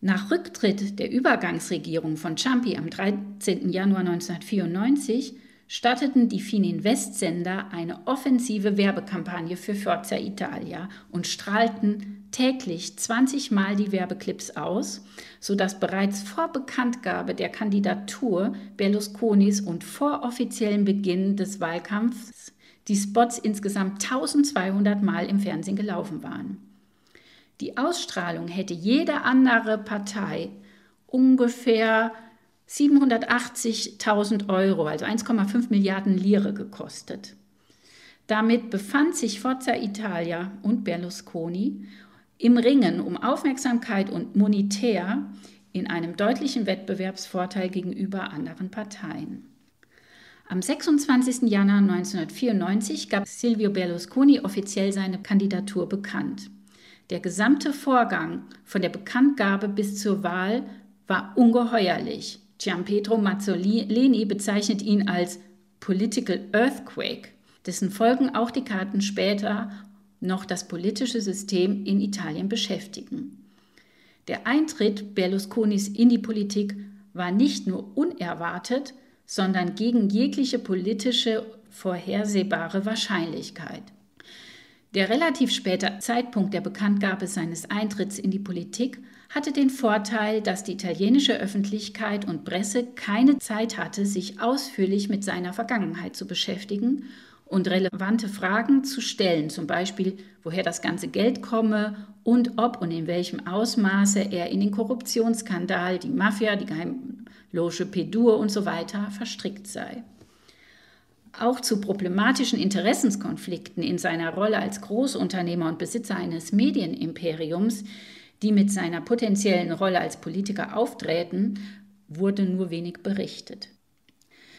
S3: Nach Rücktritt der Übergangsregierung von Ciampi am 13. Januar 1994 starteten die Fininvest-Sender eine offensive Werbekampagne für Forza Italia und strahlten täglich 20 Mal die Werbeclips aus, sodass bereits vor Bekanntgabe der Kandidatur Berlusconis und vor offiziellem Beginn des Wahlkampfs die Spots insgesamt 1200 Mal im Fernsehen gelaufen waren. Die Ausstrahlung hätte jede andere Partei ungefähr 780.000 Euro, also 1,5 Milliarden Lire gekostet. Damit befand sich Forza Italia und Berlusconi im Ringen um Aufmerksamkeit und monetär in einem deutlichen Wettbewerbsvorteil gegenüber anderen Parteien. Am 26. Januar 1994 gab Silvio Berlusconi offiziell seine Kandidatur bekannt. Der gesamte Vorgang von der Bekanntgabe bis zur Wahl war ungeheuerlich. Gianpietro Mazzolini bezeichnet ihn als Political Earthquake, dessen Folgen auch Dekaden später noch das politische System in Italien beschäftigen. Der Eintritt Berlusconis in die Politik war nicht nur unerwartet, sondern gegen jegliche politische vorhersehbare Wahrscheinlichkeit. Der relativ späte Zeitpunkt der Bekanntgabe seines Eintritts in die Politik hatte den Vorteil, dass die italienische Öffentlichkeit und Presse keine Zeit hatte, sich ausführlich mit seiner Vergangenheit zu beschäftigen und relevante Fragen zu stellen, zum Beispiel, woher das ganze Geld komme und ob und in welchem Ausmaße er in den Korruptionsskandal, die Mafia, die Geheimloge Pedur und so weiter verstrickt sei. Auch zu problematischen Interessenskonflikten in seiner Rolle als Großunternehmer und Besitzer eines Medienimperiums die mit seiner potenziellen Rolle als Politiker auftreten, wurde nur wenig berichtet.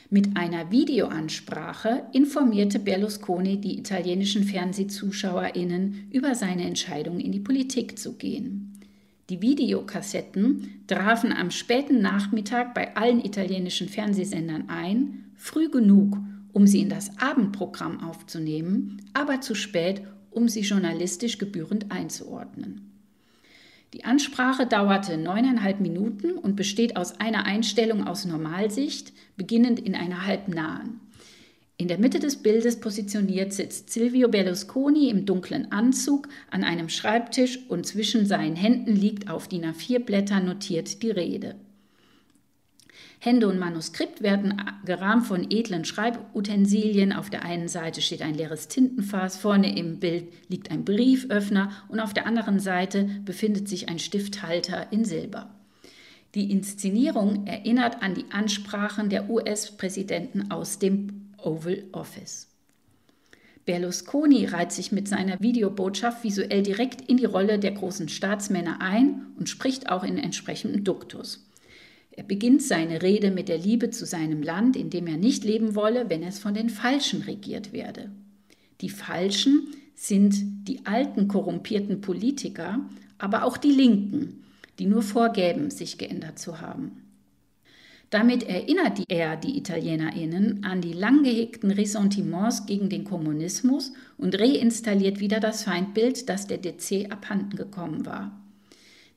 S3: Mit einer Videoansprache informierte Berlusconi die italienischen Fernsehzuschauerinnen über seine Entscheidung, in die Politik zu gehen. Die Videokassetten trafen am späten Nachmittag bei allen italienischen Fernsehsendern ein, früh genug, um sie in das Abendprogramm aufzunehmen, aber zu spät, um sie journalistisch gebührend einzuordnen. Die Ansprache dauerte neuneinhalb Minuten und besteht aus einer Einstellung aus Normalsicht, beginnend in einer halbnahen. In der Mitte des Bildes positioniert sitzt Silvio Berlusconi im dunklen Anzug an einem Schreibtisch und zwischen seinen Händen liegt auf DIN A4 Blättern notiert die Rede. Hände und Manuskript werden gerahmt von edlen Schreibutensilien. Auf der einen Seite steht ein leeres Tintenfass, vorne im Bild liegt ein Brieföffner und auf der anderen Seite befindet sich ein Stifthalter in Silber. Die Inszenierung erinnert an die Ansprachen der US-Präsidenten aus dem Oval Office. Berlusconi reiht sich mit seiner Videobotschaft visuell direkt in die Rolle der großen Staatsmänner ein und spricht auch in entsprechendem Duktus. Er beginnt seine Rede mit der Liebe zu seinem Land, in dem er nicht leben wolle, wenn es von den Falschen regiert werde. Die Falschen sind die alten korrumpierten Politiker, aber auch die Linken, die nur vorgäben, sich geändert zu haben. Damit erinnert er die Italienerinnen an die lang gehegten Ressentiments gegen den Kommunismus und reinstalliert wieder das Feindbild, das der DC abhanden gekommen war.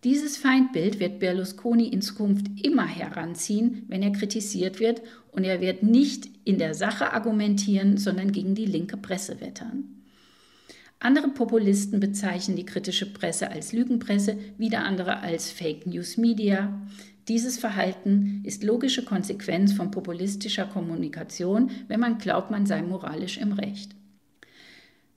S3: Dieses Feindbild wird Berlusconi in Zukunft immer heranziehen, wenn er kritisiert wird, und er wird nicht in der Sache argumentieren, sondern gegen die linke Presse wettern. Andere Populisten bezeichnen die kritische Presse als Lügenpresse, wieder andere als Fake News Media. Dieses Verhalten ist logische Konsequenz von populistischer Kommunikation, wenn man glaubt, man sei moralisch im Recht.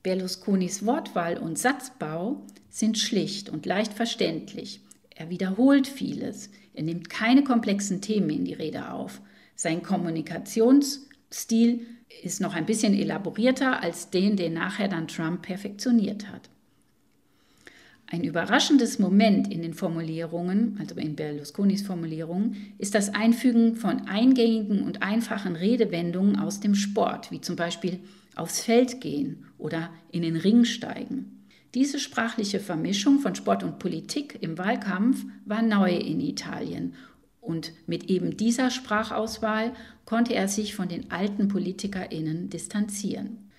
S3: Berlusconis Wortwahl und Satzbau sind schlicht und leicht verständlich. Er wiederholt vieles. Er nimmt keine komplexen Themen in die Rede auf. Sein Kommunikationsstil ist noch ein bisschen elaborierter als den, den nachher dann Trump perfektioniert hat. Ein überraschendes Moment in den Formulierungen, also in Berlusconis Formulierungen, ist das Einfügen von eingängigen und einfachen Redewendungen aus dem Sport, wie zum Beispiel aufs Feld gehen oder in den Ring steigen. Diese sprachliche Vermischung von Sport und Politik im Wahlkampf war neu in Italien und mit eben dieser Sprachauswahl konnte er sich von den alten PolitikerInnen distanzieren.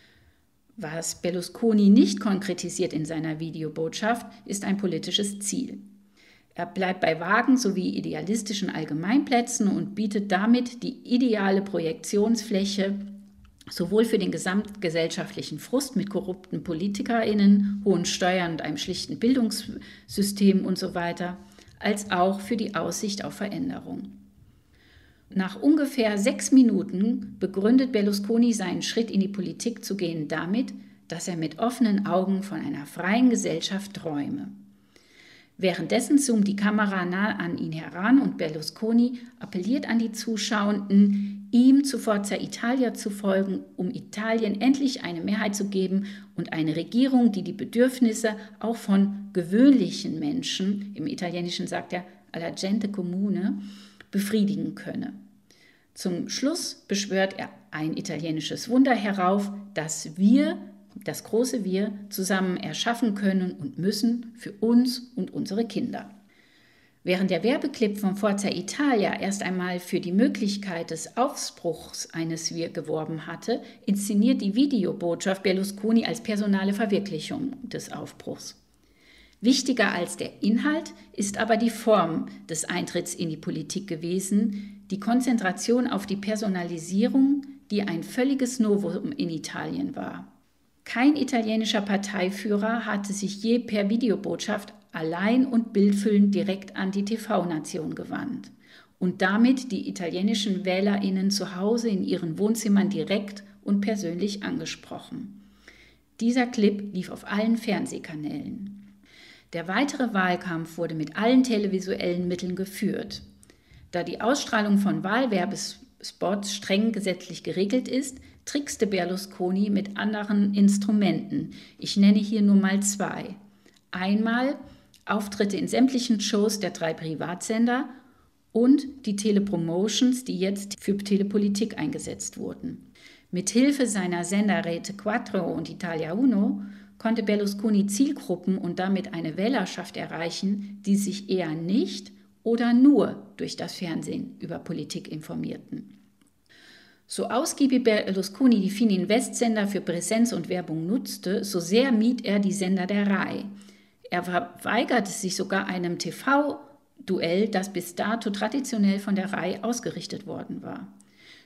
S3: Was Berlusconi nicht konkretisiert in seiner Videobotschaft, ist ein politisches Ziel. Er bleibt bei vagen sowie idealistischen Allgemeinplätzen und bietet damit die ideale Projektionsfläche sowohl für den gesamtgesellschaftlichen Frust mit korrupten PolitikerInnen, hohen Steuern und einem schlichten Bildungssystem und so weiter, als auch für die Aussicht auf Veränderung. Nach ungefähr sechs Minuten begründet Berlusconi seinen Schritt in die Politik zu gehen damit, dass er mit offenen Augen von einer freien Gesellschaft träume. Währenddessen zoomt die Kamera nah an ihn heran und Berlusconi appelliert an die Zuschauenden, ihm zu Forza Italia zu folgen, um Italien endlich eine Mehrheit zu geben und eine Regierung, die die Bedürfnisse auch von gewöhnlichen Menschen, im Italienischen sagt er alla gente comune, befriedigen könne. Zum Schluss beschwört er ein italienisches Wunder herauf, das wir, das große Wir, zusammen erschaffen können und müssen für uns und unsere Kinder. Während der Werbeclip von Forza Italia erst einmal für die Möglichkeit des Aufbruchs eines Wir geworben hatte, inszeniert die Videobotschaft Berlusconi als personale Verwirklichung des Aufbruchs. Wichtiger als der Inhalt ist aber die Form des Eintritts in die Politik gewesen, die Konzentration auf die Personalisierung, die ein völliges Novum in Italien war. Kein italienischer Parteiführer hatte sich je per Videobotschaft allein und bildfüllend direkt an die TV-Nation gewandt und damit die italienischen Wählerinnen zu Hause in ihren Wohnzimmern direkt und persönlich angesprochen. Dieser Clip lief auf allen Fernsehkanälen. Der weitere Wahlkampf wurde mit allen televisuellen Mitteln geführt. Da die Ausstrahlung von Wahlwerbespots streng gesetzlich geregelt ist, trickste Berlusconi mit anderen Instrumenten. Ich nenne hier nur mal zwei. Einmal Auftritte in sämtlichen Shows der drei Privatsender und die Telepromotions, die jetzt für Telepolitik eingesetzt wurden. Mit Hilfe seiner Sender Rete Quattro und Italia Uno konnte Berlusconi Zielgruppen und damit eine Wählerschaft erreichen, die sich eher nicht oder nur durch das Fernsehen über Politik informierten. So ausgiebig Berlusconi die Fininvest-Sender für Präsenz und Werbung nutzte, so sehr mied er die Sender der RAI. Er verweigerte sich sogar einem TV-Duell, das bis dato traditionell von der RAI ausgerichtet worden war.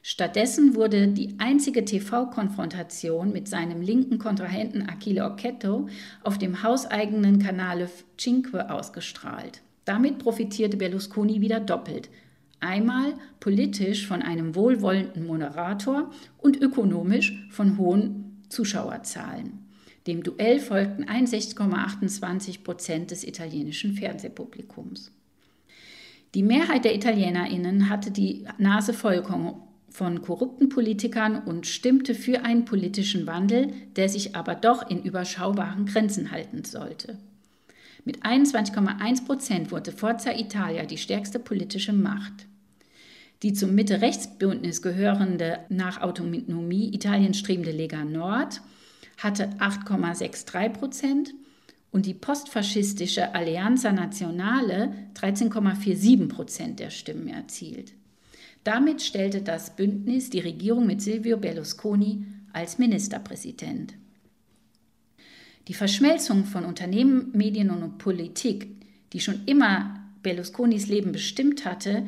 S3: Stattdessen wurde die einzige TV-Konfrontation mit seinem linken Kontrahenten Achille Occhetto auf dem hauseigenen Kanale Cinque ausgestrahlt. Damit profitierte Berlusconi wieder doppelt. Einmal politisch von einem wohlwollenden Moderator und ökonomisch von hohen Zuschauerzahlen. Dem Duell folgten 61,28 Prozent des italienischen Fernsehpublikums. Die Mehrheit der ItalienerInnen hatte die Nase voll von korrupten Politikern und stimmte für einen politischen Wandel, der sich aber doch in überschaubaren Grenzen halten sollte. Mit 21,1 Prozent wurde Forza Italia die stärkste politische Macht. Die zum Mitte-Rechts-Bündnis gehörende nach Autonomie Italien strebende Lega Nord hatte 8,63 Prozent und die postfaschistische Alleanza Nazionale 13,47 Prozent der Stimmen erzielt. Damit stellte das Bündnis die Regierung mit Silvio Berlusconi als Ministerpräsident. Die Verschmelzung von Unternehmen, Medien und Politik, die schon immer Berlusconis Leben bestimmt hatte,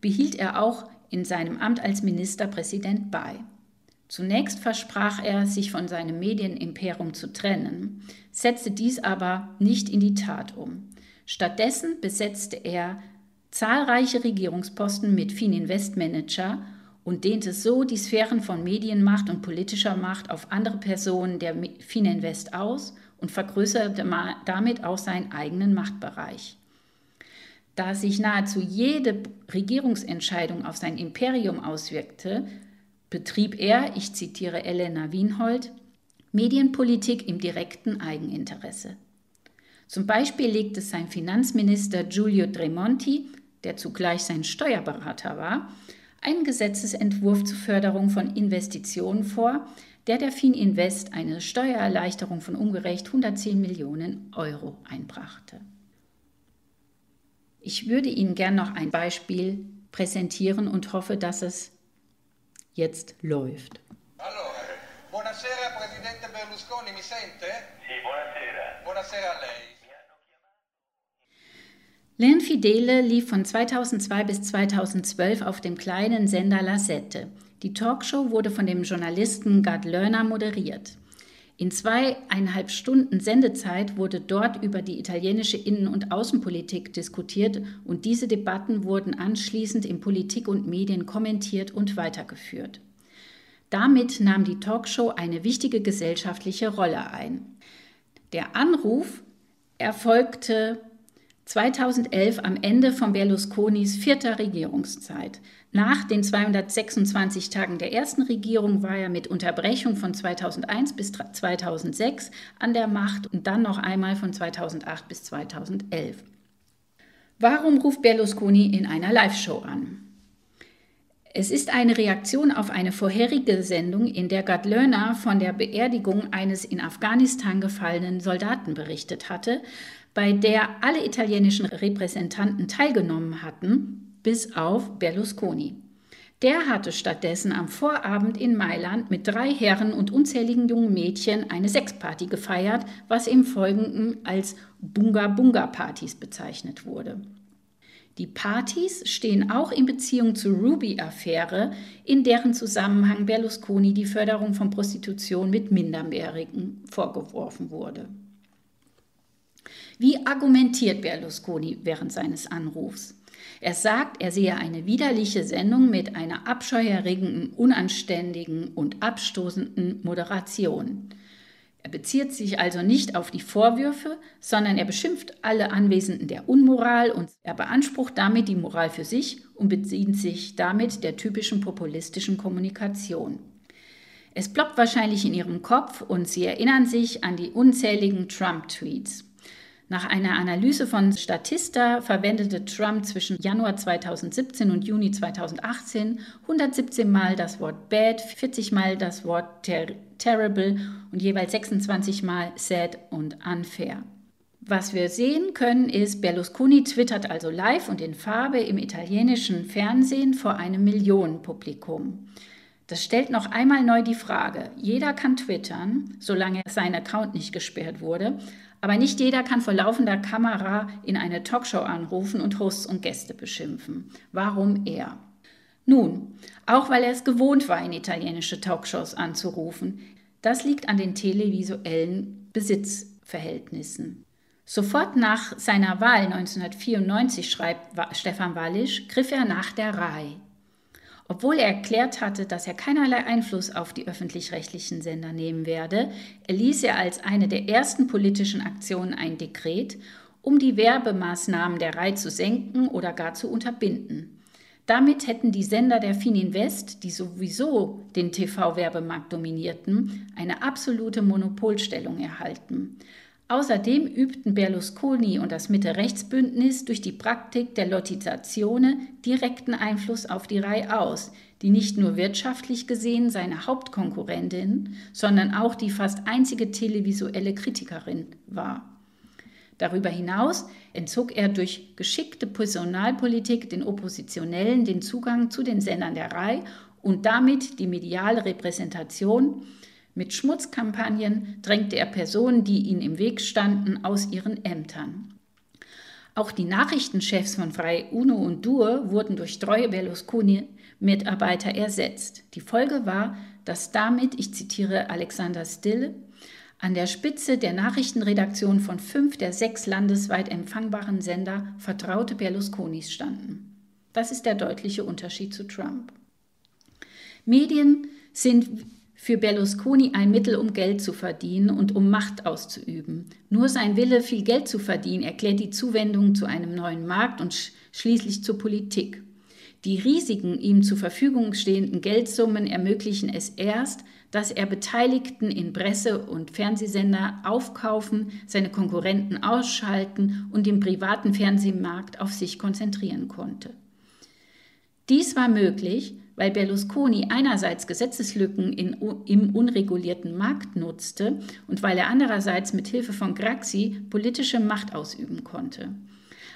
S3: behielt er auch in seinem Amt als Ministerpräsident bei. Zunächst versprach er, sich von seinem Medienimperium zu trennen, setzte dies aber nicht in die Tat um. Stattdessen besetzte er zahlreiche Regierungsposten mit Fininvest Manager und dehnte so die Sphären von Medienmacht und politischer Macht auf andere Personen der Fininvest aus und vergrößerte damit auch seinen eigenen Machtbereich. Da sich nahezu jede Regierungsentscheidung auf sein Imperium auswirkte, betrieb er, ich zitiere Elena Wienhold, Medienpolitik im direkten Eigeninteresse. Zum Beispiel legte sein Finanzminister Giulio Tremonti, der zugleich sein Steuerberater war, einen Gesetzesentwurf zur Förderung von Investitionen vor, der der Fininvest eine Steuererleichterung von umgerechnet 110 Millionen Euro einbrachte. Ich würde Ihnen gern noch ein Beispiel präsentieren und hoffe, dass es jetzt läuft.
S4: Allora, buonasera Presidente Berlusconi, mi sente?
S5: Sì, buonasera.
S4: Buonasera a lei.
S3: L'Infidele lief von 2002 bis 2012 auf dem kleinen Sender La Sette. Die Talkshow wurde von dem Journalisten Gerd Lerner moderiert. In zweieinhalb Stunden Sendezeit wurde dort über die italienische Innen- und Außenpolitik diskutiert und diese Debatten wurden anschließend in Politik und Medien kommentiert und weitergeführt. Damit nahm die Talkshow eine wichtige gesellschaftliche Rolle ein. Der Anruf erfolgte 2011 am Ende von Berlusconis vierter Regierungszeit. Nach den 226 Tagen der ersten Regierung war er mit Unterbrechung von 2001 bis 2006 an der Macht und dann noch einmal von 2008 bis 2011. Warum ruft Berlusconi in einer Live-Show an? Es ist eine Reaktion auf eine vorherige Sendung, in der Gerd Lerner von der Beerdigung eines in Afghanistan gefallenen Soldaten berichtet hatte, bei der alle italienischen Repräsentanten teilgenommen hatten, bis auf Berlusconi. Der hatte stattdessen am Vorabend in Mailand mit drei Herren und unzähligen jungen Mädchen eine Sexparty gefeiert, was im Folgenden als Bunga-Bunga-Partys bezeichnet wurde. Die Partys stehen auch in Beziehung zur Ruby-Affäre, in deren Zusammenhang Berlusconi die Förderung von Prostitution mit Minderjährigen vorgeworfen wurde. Wie argumentiert Berlusconi während seines Anrufs? Er sagt, er sehe eine widerliche Sendung mit einer abscheuerregenden, unanständigen und abstoßenden Moderation. Er bezieht sich also nicht auf die Vorwürfe, sondern er beschimpft alle Anwesenden der Unmoral und er beansprucht damit die Moral für sich und bezieht sich damit der typischen populistischen Kommunikation. Es ploppt wahrscheinlich in ihrem Kopf und sie erinnern sich an die unzähligen Trump-Tweets. Nach einer Analyse von Statista verwendete Trump zwischen Januar 2017 und Juni 2018 117 Mal das Wort bad, 40 Mal das Wort ter terrible und jeweils 26 Mal sad und unfair. Was wir sehen können, ist, Berlusconi twittert also live und in Farbe im italienischen Fernsehen vor einem Millionenpublikum. Das stellt noch einmal neu die Frage, jeder kann twittern, solange sein Account nicht gesperrt wurde, aber nicht jeder kann vor laufender Kamera in eine Talkshow anrufen und Hosts und Gäste beschimpfen. Warum er? Nun, auch weil er es gewohnt war, in italienische Talkshows anzurufen. Das liegt an den televisuellen Besitzverhältnissen. Sofort nach seiner Wahl 1994, schreibt Stefan Wallisch, griff er nach der RAI. Obwohl er erklärt hatte, dass er keinerlei Einfluss auf die öffentlich-rechtlichen Sender nehmen werde, erließ er als eine der ersten politischen Aktionen ein Dekret, um die Werbemaßnahmen der RAI zu senken oder gar zu unterbinden. Damit hätten die Sender der Fininvest, die sowieso den TV-Werbemarkt dominierten, eine absolute Monopolstellung erhalten. Außerdem übten Berlusconi und das Mitte-Rechts-Bündnis durch die Praktik der Lottizzazione direkten Einfluss auf die Reihe aus, die nicht nur wirtschaftlich gesehen seine Hauptkonkurrentin, sondern auch die fast einzige televisuelle Kritikerin war. Darüber hinaus entzog er durch geschickte Personalpolitik den Oppositionellen den Zugang zu den Sendern der Reihe und damit die mediale Repräsentation mit Schmutzkampagnen drängte er Personen, die ihm im Weg standen, aus ihren Ämtern. Auch die Nachrichtenchefs von Frei Uno und Dur wurden durch treue Berlusconi-Mitarbeiter ersetzt. Die Folge war, dass damit, ich zitiere Alexander Stille, an der Spitze der Nachrichtenredaktion von fünf der sechs landesweit empfangbaren Sender vertraute Berlusconis standen. Das ist der deutliche Unterschied zu Trump. Medien sind für Berlusconi ein Mittel, um Geld zu verdienen und um Macht auszuüben. Nur sein Wille, viel Geld zu verdienen, erklärt die Zuwendung zu einem neuen Markt und schließlich zur Politik. Die riesigen ihm zur Verfügung stehenden Geldsummen ermöglichen es erst, dass er Beteiligten in Presse- und Fernsehsender aufkaufen, seine Konkurrenten ausschalten und den privaten Fernsehmarkt auf sich konzentrieren konnte. Dies war möglich, weil Berlusconi einerseits Gesetzeslücken in, im unregulierten Markt nutzte und weil er andererseits mit Hilfe von Graxi politische Macht ausüben konnte.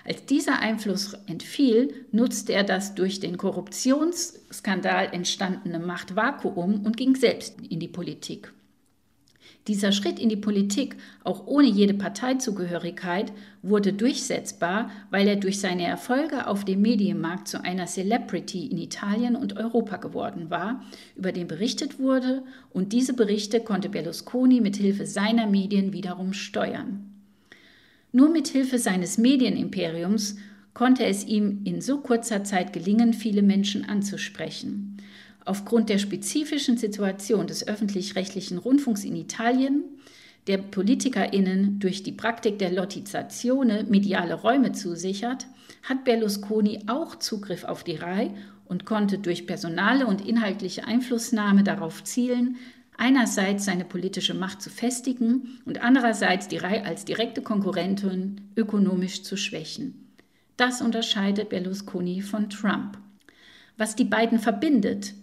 S3: Als dieser Einfluss entfiel, nutzte er das durch den Korruptionsskandal entstandene Machtvakuum und ging selbst in die Politik. Dieser Schritt in die Politik, auch ohne jede Parteizugehörigkeit, wurde durchsetzbar, weil er durch seine Erfolge auf dem Medienmarkt zu einer Celebrity in Italien und Europa geworden war, über den berichtet wurde, und diese Berichte konnte Berlusconi mit Hilfe seiner Medien wiederum steuern. Nur mit Hilfe seines Medienimperiums konnte es ihm in so kurzer Zeit gelingen, viele Menschen anzusprechen. Aufgrund der spezifischen Situation des öffentlich-rechtlichen Rundfunks in Italien, der PolitikerInnen durch die Praktik der Lottizzazione mediale Räume zusichert, hat Berlusconi auch Zugriff auf die RAI und konnte durch personale und inhaltliche Einflussnahme darauf zielen, einerseits seine politische Macht zu festigen und andererseits die RAI als direkte Konkurrentin ökonomisch zu schwächen. Das unterscheidet Berlusconi von Trump. Was die beiden verbindet,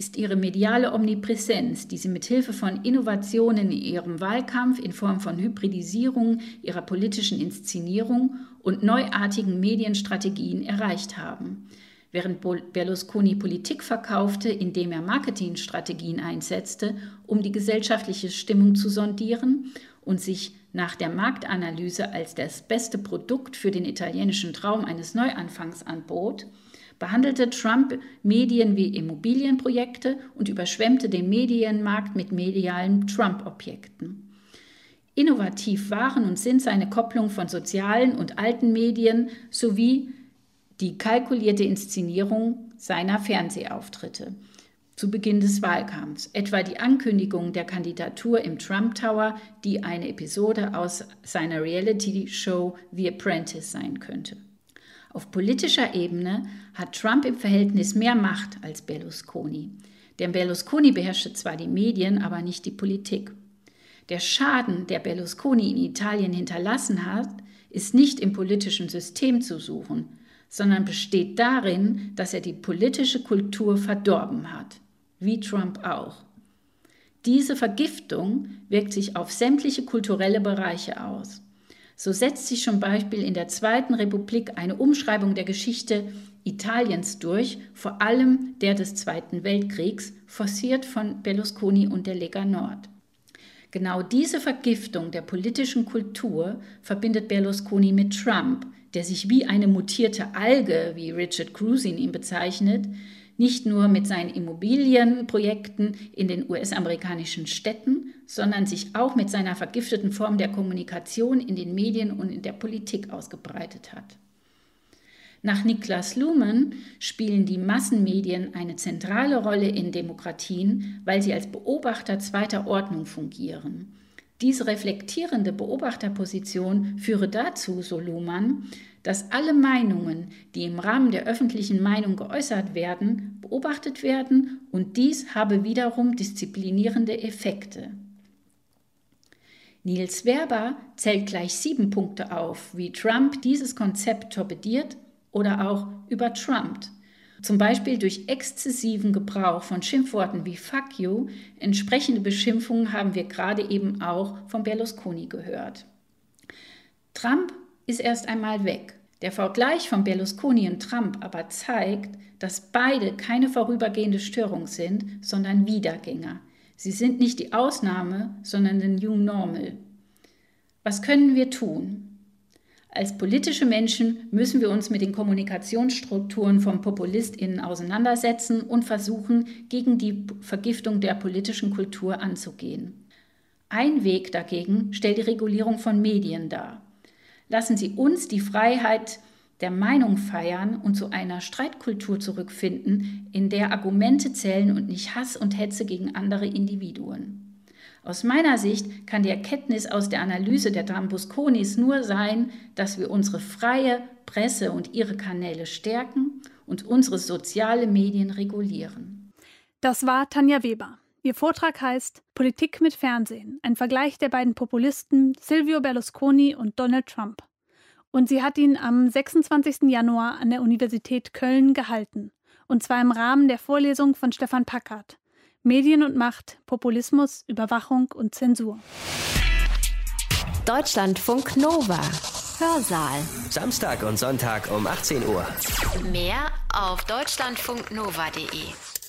S3: ist ihre mediale Omnipräsenz, die sie mit Hilfe von Innovationen in ihrem Wahlkampf in Form von Hybridisierung ihrer politischen Inszenierung und neuartigen Medienstrategien erreicht haben. Während Berlusconi Politik verkaufte, indem er Marketingstrategien einsetzte, um die gesellschaftliche Stimmung zu sondieren und sich nach der Marktanalyse als das beste Produkt für den italienischen Traum eines Neuanfangs anbot, behandelte Trump Medien wie Immobilienprojekte und überschwemmte den Medienmarkt mit medialen Trump-Objekten. Innovativ waren und sind seine Kopplung von sozialen und alten Medien sowie die kalkulierte Inszenierung seiner Fernsehauftritte zu Beginn des Wahlkampfs, etwa die Ankündigung der Kandidatur im Trump Tower, die eine Episode aus seiner Reality-Show The Apprentice sein könnte. Auf politischer Ebene hat Trump im Verhältnis mehr Macht als Berlusconi. Denn Berlusconi beherrschte zwar die Medien, aber nicht die Politik. Der Schaden, der Berlusconi in Italien hinterlassen hat, ist nicht im politischen System zu suchen, sondern besteht darin, dass er die politische Kultur verdorben hat, wie Trump auch. Diese Vergiftung wirkt sich auf sämtliche kulturelle Bereiche aus. So setzt sich zum Beispiel in der Zweiten Republik eine Umschreibung der Geschichte Italiens durch, vor allem der des Zweiten Weltkriegs, forciert von Berlusconi und der Lega Nord. Genau diese Vergiftung der politischen Kultur verbindet Berlusconi mit Trump, der sich wie eine mutierte Alge, wie Richard Cruisin ihn bezeichnet, nicht nur mit seinen Immobilienprojekten in den US-amerikanischen Städten, sondern sich auch mit seiner vergifteten Form der Kommunikation in den Medien und in der Politik ausgebreitet hat. Nach Niklas Luhmann spielen die Massenmedien eine zentrale Rolle in Demokratien, weil sie als Beobachter zweiter Ordnung fungieren. Diese reflektierende Beobachterposition führe dazu, so Luhmann, dass alle Meinungen, die im Rahmen der öffentlichen Meinung geäußert werden, beobachtet werden und dies habe wiederum disziplinierende Effekte. Niels Werber zählt gleich sieben Punkte auf, wie Trump dieses Konzept torpediert oder auch übertrumpt. Zum Beispiel durch exzessiven Gebrauch von Schimpfworten wie Fuck you. Entsprechende Beschimpfungen haben wir gerade eben auch von Berlusconi gehört. Trump ist erst einmal weg. Der Vergleich von Berlusconi und Trump aber zeigt, dass beide keine vorübergehende Störung sind, sondern Wiedergänger. Sie sind nicht die Ausnahme, sondern the New Normal. Was können wir tun? Als politische Menschen müssen wir uns mit den Kommunikationsstrukturen von PopulistInnen auseinandersetzen und versuchen, gegen die Vergiftung der politischen Kultur anzugehen. Ein Weg dagegen stellt die Regulierung von Medien dar. Lassen Sie uns die Freiheit der Meinung feiern und zu einer Streitkultur zurückfinden, in der Argumente zählen und nicht Hass und Hetze gegen andere Individuen. Aus meiner Sicht kann die Erkenntnis aus der Analyse der Drambusconis nur sein, dass wir unsere freie Presse und ihre Kanäle stärken und unsere soziale Medien regulieren.
S2: Das war Tanja Weber. Ihr Vortrag heißt Politik mit Fernsehen, ein Vergleich der beiden Populisten Silvio Berlusconi und Donald Trump. Und sie hat ihn am 26. Januar an der Universität Köln gehalten. Und zwar im Rahmen der Vorlesung von Stefan Packard. Medien und Macht, Populismus, Überwachung und Zensur.
S1: Deutschlandfunk Nova. Hörsaal.
S5: Samstag und Sonntag um 18 Uhr.
S1: Mehr auf deutschlandfunknova.de.